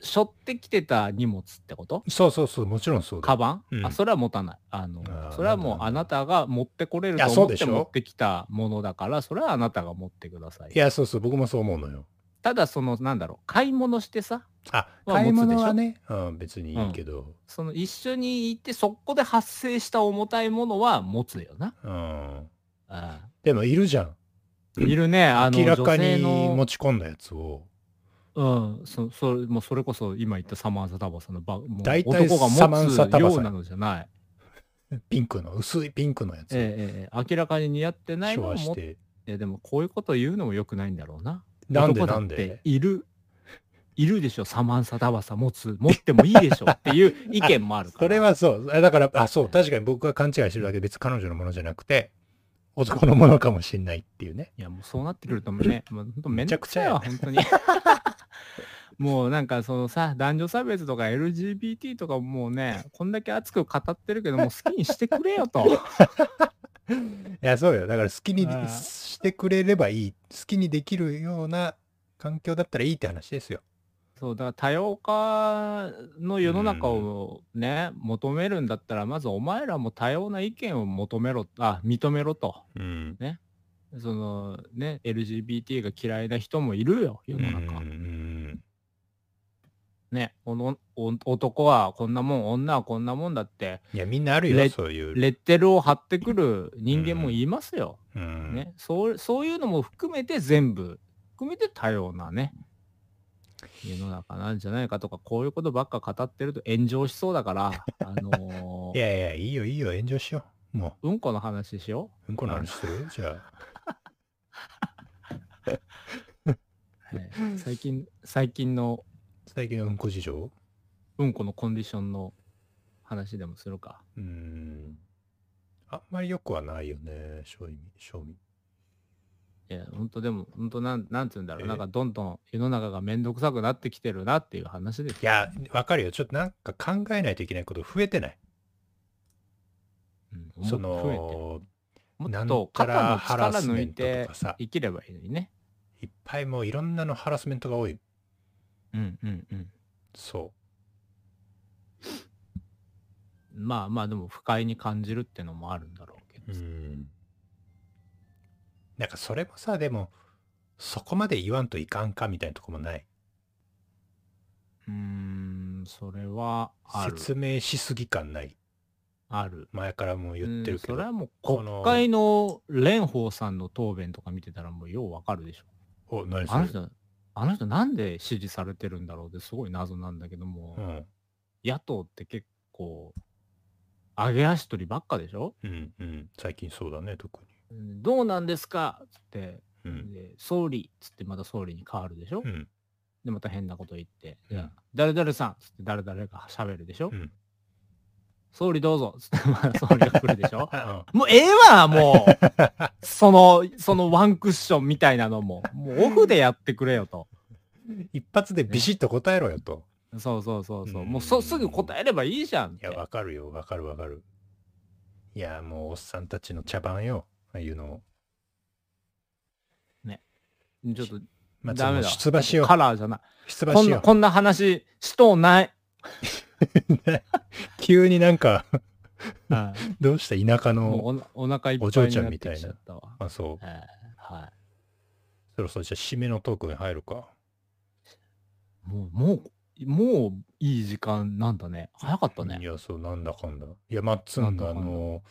背負ってきてた荷物ってこと？そうそうそうもちろんそうだ。カバン、うん。あ、それは持たない。あのあーそれはもうあなたが持ってこれるとそうでしてょ持ってきたものだから、それはあなたが持ってください。いやそうそう僕もそう思うのよ。ただその、なんだろう、買い物してさ、あまあ買い物はね、うん、別にいいけど、その一緒に行って、そこで発生した重たいものは持つよな。うん。あでもいるじゃん。いるね、あの、明らかに女性の持ち込んだやつをうん、そそれもうそれこそ今言ったサマンサタバサのばもう大体男がサマン持サタバサつようなのじゃない。ピンクの薄いピンクのやつ、ええええ明らかに似合ってないのをてて、でもこういうこと言うのも良くないんだろうな。なんでなんで？いる、いるでしょ、サマンサタバサ持つ、持ってもいいでしょっていう 意見もあるから。それはそう。あだからあそう確かに僕が勘違いしてるだけで別に彼女のものじゃなくて男のものかもしんないっていうね。いや、もうそうなってくるとね、もう本当めんどくさいわ、め本当に。もうなんかそのさ、男女差別とか LGBT とかもうね、こんだけ熱く語ってるけど、もう好きにしてくれよと。いやそうよ。だから好きにしてくれればいい。好きにできるような環境だったらいいって話ですよ。そう、だから多様化の世の中をね、求めるんだったら、まずお前らも多様な意見を求めろ、あ、認めろと。うん。そのね、LGBT が嫌いな人もいるよ、世の中。うんうんね、おのお男はこんなもん、女はこんなもんだって、いやみんなあるよレそういう、レッテルを貼ってくる人間もいますよ。うん。ね、そうそういうのも含めて全部、含めて多様なね、世の中なんじゃないかとか、こういうことばっか語ってると炎上しそうだから、あのーいやいやいいよいいよ炎上しよう。もう。んこの話しよう。うんこの話する？じゃあ。最近、最近の最近のうんこ事情？うんこのコンディションの話でもするか。うーん。あんまり良くはないよね、正味、正味。いや、ほんとでも、ほんとなん、なんつうんだろう。え？なんかどんどん世の中がめんどくさくなってきてるなっていう話です。いや、わかるよ。ちょっとなんか考えないといけないこと増えてない？うん、そもっと増えての、もなんっとたら肩のハラ力抜いスメントとてかさ、生きればいいのにね。いっぱいもういろんなのハラスメントが多い。うんうんうん。そまあまあでも不快に感じるってのもあるんだろうけう。うどさ。ん。なんかそれもさ、でも、そこまで言わんといかんかみたいなとこもない？うーん、それは。説明しすぎ感ない？ある。前からも言ってるけど。うんそれはもうこの国会の蓮舫さんの答弁とか見てたらもうようわかるでしょ。お、何それ？あの人、あの人なんで支持されてるんだろうってすごい謎なんだけども、うん。野党って結構、上げ足取りばっかでしょ、うんうん。最近そうだね、特うんどうなんですか？つって、に。うん。で総理つってまた総理に変わるでしょ、うん。でまた変なこと言って、うん誰々さんつって誰々が喋るでしょ、うん。総理どうぞつってまた総理が来るでしょ？あ もうええわもうその、そのワンクッションみたいなのも、もうオフでやってくれよと。一発でビシッと答えろよと。そうそうそうそう。うんもうそすぐ答えればいいじゃん。いや、わかるよ、わかるわかる。いや、もうおっさんたちの茶番よ。ああいうの。ちょっと、まあ、ダメだ。出馬しよう。カラーじゃない。出馬しよこんな話しとうない。う。急になんか、うんどうした田舎の、おお腹いっぱいお嬢ちゃんみたいな。あ、そう。えーはい。そろそろじゃあ締めのトークに入るか。もう、もう、もういい時間なんだね。早かったねい。や、そう、なんだかんだ。いや、マッツンが、あの、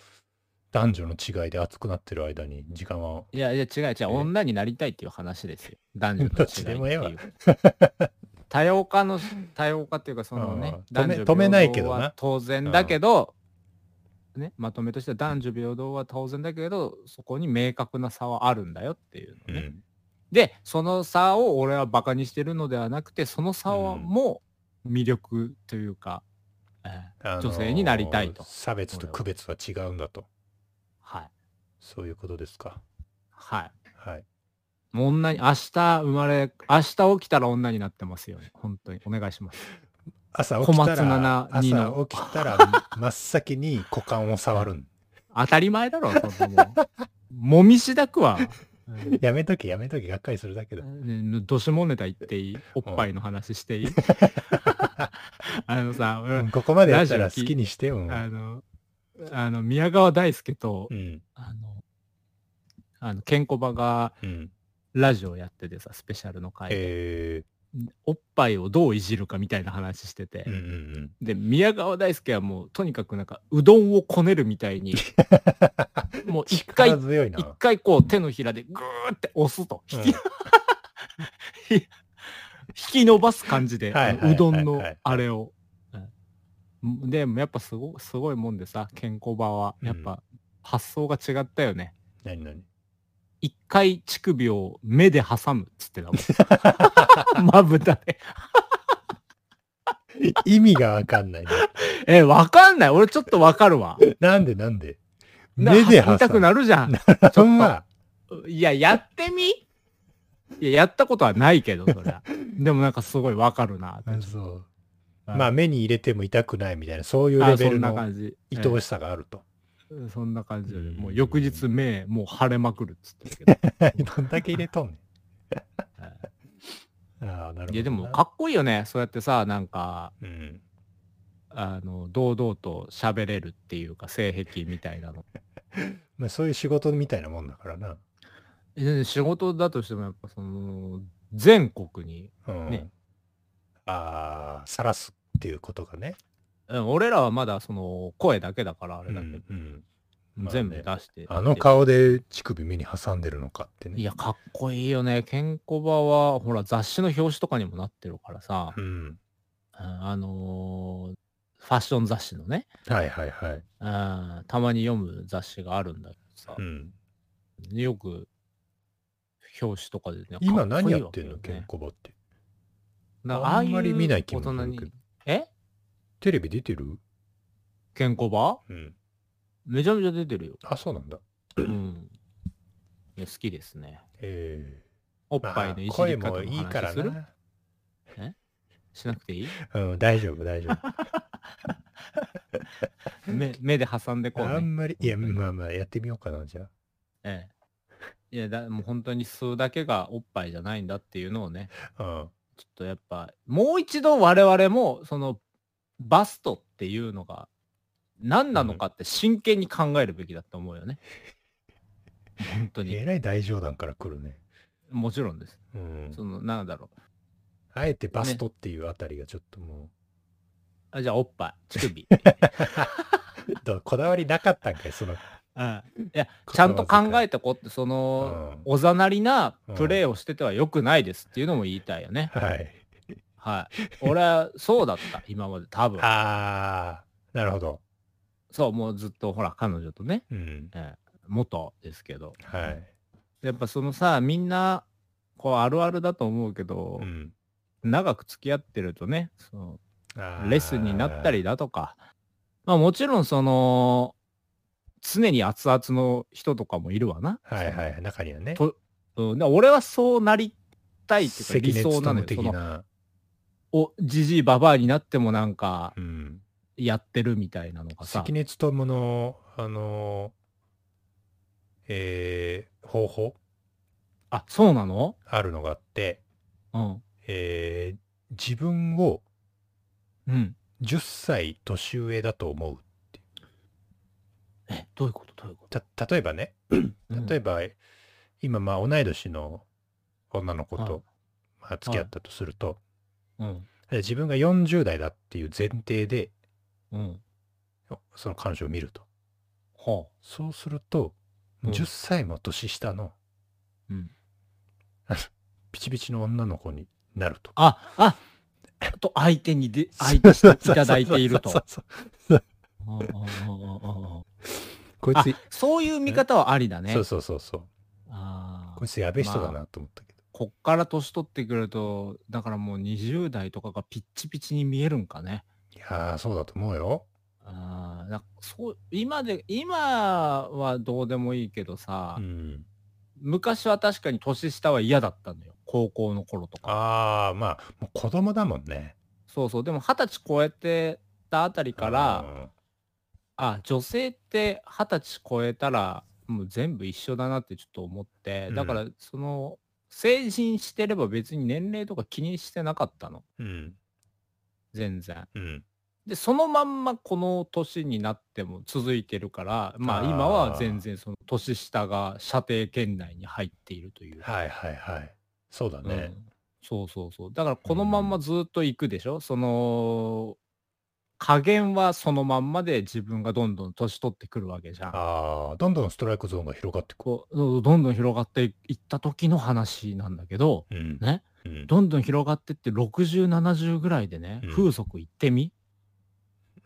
男女の違いで熱くなってる間に、時間は、いやいや、違う違う。え女になりたいっていう話ですよ。男女の違い どっちでもええわっていう。多様化の、多様化っていうか、そのねうん、止め止めないけどな当然だけど、ね、まとめとしては男女平等は当然だけど、そこに明確な差はあるんだよっていうのね。うん。で、その差を俺はバカにしてるのではなくて、その差はうんも魅力というか、えーあのー女性になりたいと差別と区別は違うんだと。はい。そういうことですか。はい。はい。もう女に、明日生まれ、明日起きたら女になってますよね。本当に。お願いします。朝起きた小松菜ら、朝起きたら、真っ先に股間を触るん。当たり前だろ、そんなもん。もみしだくわ。やめとけ、やめとけ、がっかりするだけだ。ねどしもネタ言っていい？おっぱいの話していい？あのさ、ううんんここまでやったら好きにしてよ。あの、あの、宮川大輔とう、ん。あの、あの、ケンコバがうん。ラジオやっててさ、スペシャルの回で、え。おっぱいをどういじるかみたいな話してて、ー、うんうんうん。で、宮川大輔はもう、とにかくなんか、うどんをこねるみたいに、もう一回。一回こう手のひらでグーって押すと、うん。引き 伸ばす感じで、はいはいうどんのあれを。うん。でもやっぱすごすごいもんでさ、ケンコバは。やっぱ発想が違ったよね。何何？一回乳首を目で挟むっつってたもん。まぶたで。意味がわかんないね。え、わかんない。俺ちょっとわかるわ。なんでなんで？な目で挟見たくなるじゃん。そんな。いや、やってみ？いや、やったことはないけど、そりゃ。でもなんかすごいわかるなそう。うんまあ目に入れても痛くないみたいな、そういうレベルの感じ。愛おしさがあると。ええそんな感じで、うんもう翌日目、もう腫れまくるっつってるけど。どんだけ入れとんねん。え ああ、なるほどいや、でもかっこいいよね。そうやってさ、なんか、うん。あの、堂々と喋れるっていうか、性癖みたいなの。まあそういう仕事みたいなもんだからな。え仕事だとしても、やっぱその、全国に、うん。ねああ、さらすっていうことがね。うん俺らはまだその、声だけだからあれだけど、うんうん全部出して。あの顔で乳首目に挟んでるのかってね。いや、かっこいいよね。ケンコバは、ほら、雑誌の表紙とかにもなってるからさ、うん。うんあのーファッション雑誌のね、はいはいはい。うんたまに読む雑誌があるんだけどさう、ん。よく表紙とかでね。今何やってんの？ケンコバって。あんまり見ない気もすけど。え？テレビ出てる？ケンコバ？うん。めちゃめちゃ出てるよ。あ、そうなんだ。うん。いや好きですね。えおっえぱいのいじ声り方のもいいから話するな。しなくていい？うん、大丈夫、大丈夫。目目で挟んでこうね。あんまり、いや、まあまあ、やってみようかな、じゃええ。いやだ、もう本当に吸うだけがおっぱいじゃないんだっていうのをね、あ。うん。ちょっとやっぱ、もう一度我々も、その、バストっていうのが何なのかって真剣に考えるべきだと思うよね。本当に。えらい大冗談から来るね。もちろんです。うん。その、なんだろう。あえてバストっていうあたりがちょっともあじゃあ、おっぱい、乳首。こだわりなかったんかい、その。いや、ちゃんと考えてこって、その、うんおざなりなプレーをしててはよくないですっていうのも言いたいよね。はい。はい。俺はそうだった、今まで多分。ああ、なるほど。そう、もうずっとほら、彼女とね、うん。ええ元ですけど。はい。やっぱそのさ、みんな、こうあるあるだと思うけど、うん。長く付き合ってるとね、そのレスになったりだとか、まあもちろんその、常に熱々の人とかもいるわな。はいはい、中にはね。とうん、で俺はそうなりたいっていうか関理想なのよ。的な。おじじいばばあになってもなんかうん。やってるみたいなのがさ。関根勤の、あのー、えー、方法？あそうなの？あるのがあって、うん。えー、自分をうん。10歳年上だと思う。えどういうこと？どういうこた、例えばね、と例えば、今まあ同い年の女の子はい。と、まあ、付き合ったとすると、うん。自分が40代だっていう前提でうん。その彼女を見ると。はそうすると、うん。10歳も年下のうん。ピチピチの女の子になると。ああと相手にで相手していただいていると。そうそうそうう。んうんうんうんうんこいつ、あそういう見方はありだね。そうそうそうそう。あー。こいつやべえ人だなと思ったけど。こっから年取ってくるとだからもう20代とかがピッチピチに見えるんかねいやー、そうだと思うよ。あーなんかそう今で今はどうでもいいけどさ、うん。昔は確かに年下は嫌だったのよ高校の頃とかああ、まあ、もう子供だもんね。そうそうでも二十歳超えてたあたりからうんあ女性って二十歳超えたらもう全部一緒だなってちょっと思って、うんだからその成人してれば別に年齢とか気にしてなかったのうん。全然うん。でそのまんまこの年になっても続いてるからまああー今は全然その年下が射程圏内に入っているというはいはいはい。そうだね。うんそうそうそうだからこのまんまずっと行くでしょ、その加減はそのまんまで自分がどんどん年取ってくるわけじゃんああ、どんどんストライクゾーンが広がってくこううんどんどん広がっていった時の話なんだけどる。うん。ね？うん。どんどん広がってって6070ぐらいでね、うん風速行ってみ、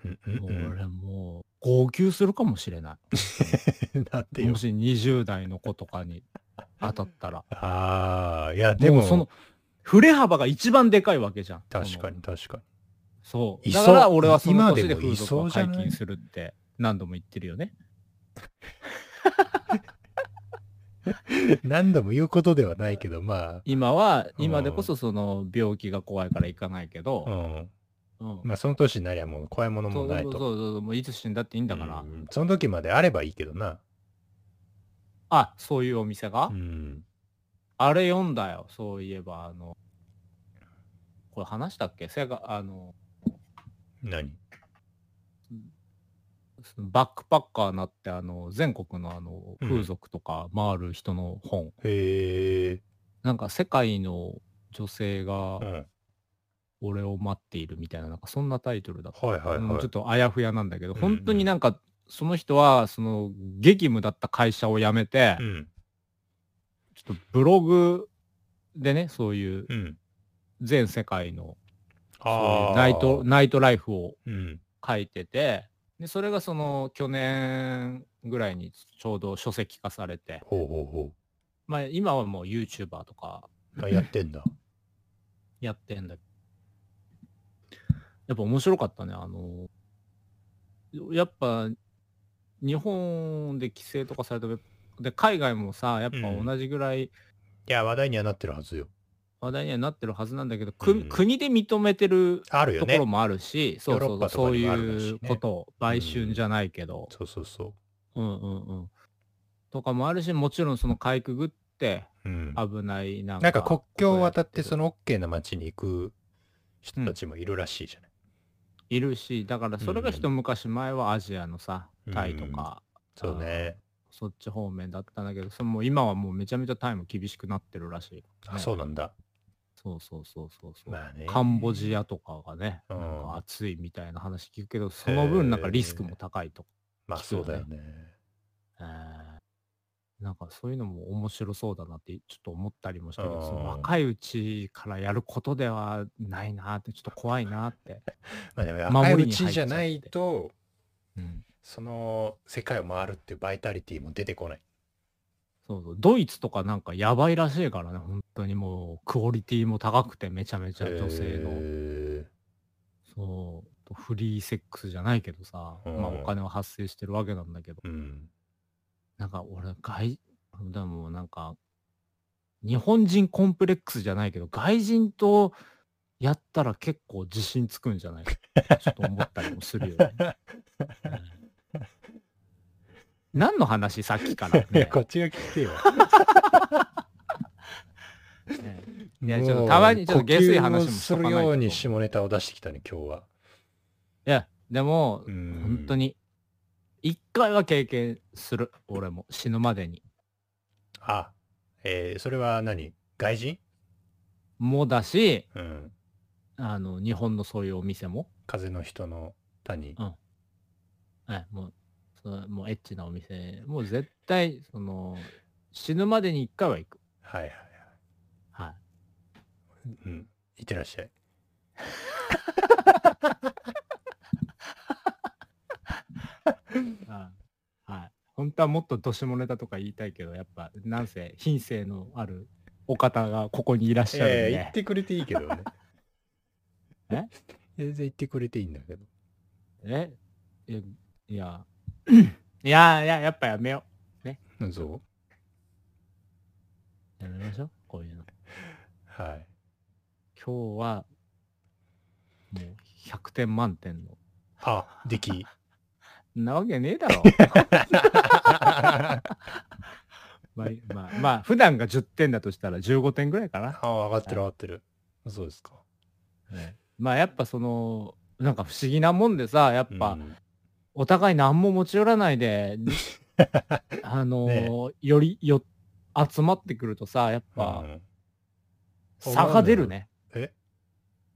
うん俺もう号泣するかもしれない なんでよも。し20代の子とかに当たったら。ああ、いや、でも、その、振れ幅が一番でかいわけじゃん。確かに確かに。そう。だから俺はその今でも年で風俗を解禁するって何度も言ってるよね。何度も言うことではないけど、ま今は、うん今でこそその病気が怖いから行かないけあ、うど、ん。うんまあ、その年になりゃもう怖いものそうそうもないと。そうそう、もういつ死んだっていいんだから。うんその時まであればいいけどな。あ、そういうお店が、うん。あれ読んだよ。そういえば、あの、これ話したっけ？せが、あの、何？バックパッカーなって、あの、全国のあの、うん風俗とか回る人の本。へえ。なんか世界の女性がうん。俺を待っているみたいな、なんかそんなタイトルだった。はいはいはいうんちょっ。とあやふやなんだけど、うん本当になんか、その人は、その、激務だった会社を辞めて、うん。ちょっとブログでね、そういううん。全世界の、そういああ。うナイト、ナイトライフをうん。書いてて、で、それがその、去年ぐらいにちょうど書籍化されて、ほうほうほまあ今はもう YouTuber とかあやってんだ。やってんだ。やっぱ面白かったね。あの、やっぱ日本で規制とかされたで海外もさやっぱうん同じぐらいいや、話題にはなってるはずよ。話題にはなってるはずなんだけど、くうん国で認めてるあるよねところ。もあるし、そうそうヨーロッパとそうかにもあるらしいうこと売春じゃないけど、そうそうそうんうんうんとかもあるしもちろんそのかいくぐってう。うん。危ないなんかなんか国境を渡ってそのの OK な街に行く人たちもいるらしいじゃない？いるしだからそれがうん一昔前はアジアのさタイとか、そうね。そっち方面だったんだけどそのもう今はもうめちゃめちゃタイも厳しくなってるらしい、あ、そうなんだ。そうそうそうそうそう、まあね。カンボジアとかがね、うん。なんか暑いみたいな話聞くけどその分なんかリスクも高いとか、まあそうだよね。えー。なんかそういうのも面白そうだなってちょっと思ったりもしたけど、うん。その若いうちからやることではないなってちょっと怖いなって、まあでも若いうちじゃないと、うん。その世界を回るっていうバイタリティも出てこない。そうそう。ドイツとかなんかやばいらしいからね本当に。もうクオリティも高くてめちゃめちゃ女性の、へそう。フリーセックスじゃないけどさ、うん。まあお金は発生してるわけなんだけど。ーうん。なんか俺外でもなんか日本人コンプレックスじゃないけど外人とやったら結構自信つくんじゃないかちょっと思ったりもするよね。う ん何の話さっきから、いやね。こっちが聞いてよ。ね。いやちょっとたまにちょっと下水話もしするように下ネタを出してきたね、今日は。いやでもうん。本当に一回は経験する。俺も死ぬまでに。あ、えーそれは何？外人？もだしうん。あの日本のそういうお店も。風の人の谷。はい、もう、そのもうエッチなお店、もう絶対、その、死ぬまでに一回は行く。はいはいはい。はい。うん。いってらっしゃい。はい。はい。本当はもっとどしもネタとか言いたいけど、やっぱ、なんせ、品性のあるお方がここにいらっしゃるんえーで、言ってくれていいけどね。え？全然言ってくれていいんだけど。え？いや、いや、いや、いや、やっぱやめようんそうう。やめましょう、こういうの。はい。今日は、もう100点満点の。あ、でき。ん なわけねえだろ。まあ、まあ、まあ、普段が10点だとしたら15点ぐらいかな。あ、上がってる上がってる。そうですか。まあ、やっぱその、なんか不思議なもんでさ、やっぱ、うんお互い何も持ち寄らないで、あのーよりよ、集まってくるとさ、やっぱ、うん差が出るね。え？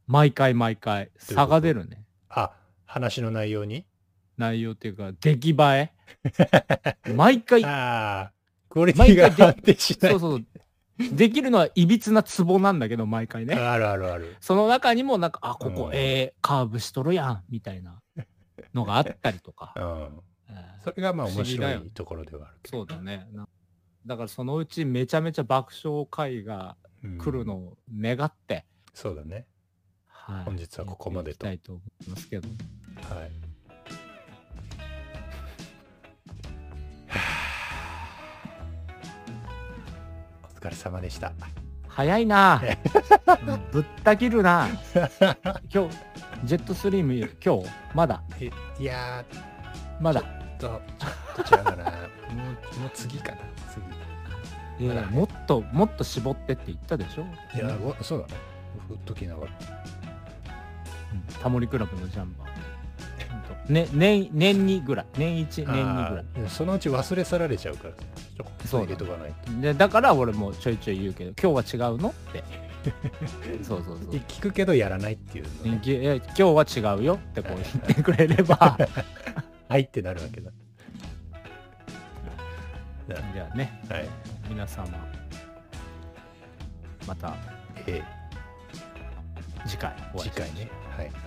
毎回毎回、こと？差が出るね。あ、話の内容に？内容っていうか、出来栄え？毎回、ああ、クオリティが毎回安定しない。そうそう。できるのはいびつなツボなんだけど、毎回ね。あるあるある。その中にもなんか、あ、ここ、うんえー、カーブしとるやん、みたいなのがあったりとか。うん。えーそれがまあ面白いところではあるけど。そうだね。なだからそのうちめちゃめちゃ爆笑会がうん来るのを願って、そうだね。はい本日はここまでといきたいと思いますけど。はい。お疲れ様でした。早いなうん ぶった切るな今日、ジェットストリーム、今日、まだ、えいやまだ？ー、ちょっと、ちょっと違うかな。もう、もう次かな。次。いやもっと、もっと絞ってって言ったでしょ？いや、ごそうだね。ふっときながら。うんタモリクラブのジャンバー。ね、年、年にぐらい。年一、年二ぐらい。そのうち忘れ去られちゃうから、ちょっとそうだ入れとかないと。でだから俺もちょいちょい言うけど今日は違うの？ってそうそうそう聞くけどやらないっていうのね、今日は違うよってこう言ってくれれば はいってなるわけだ。じゃあねあはい。皆様またえ次回お会いしましょうー次回ね。はい。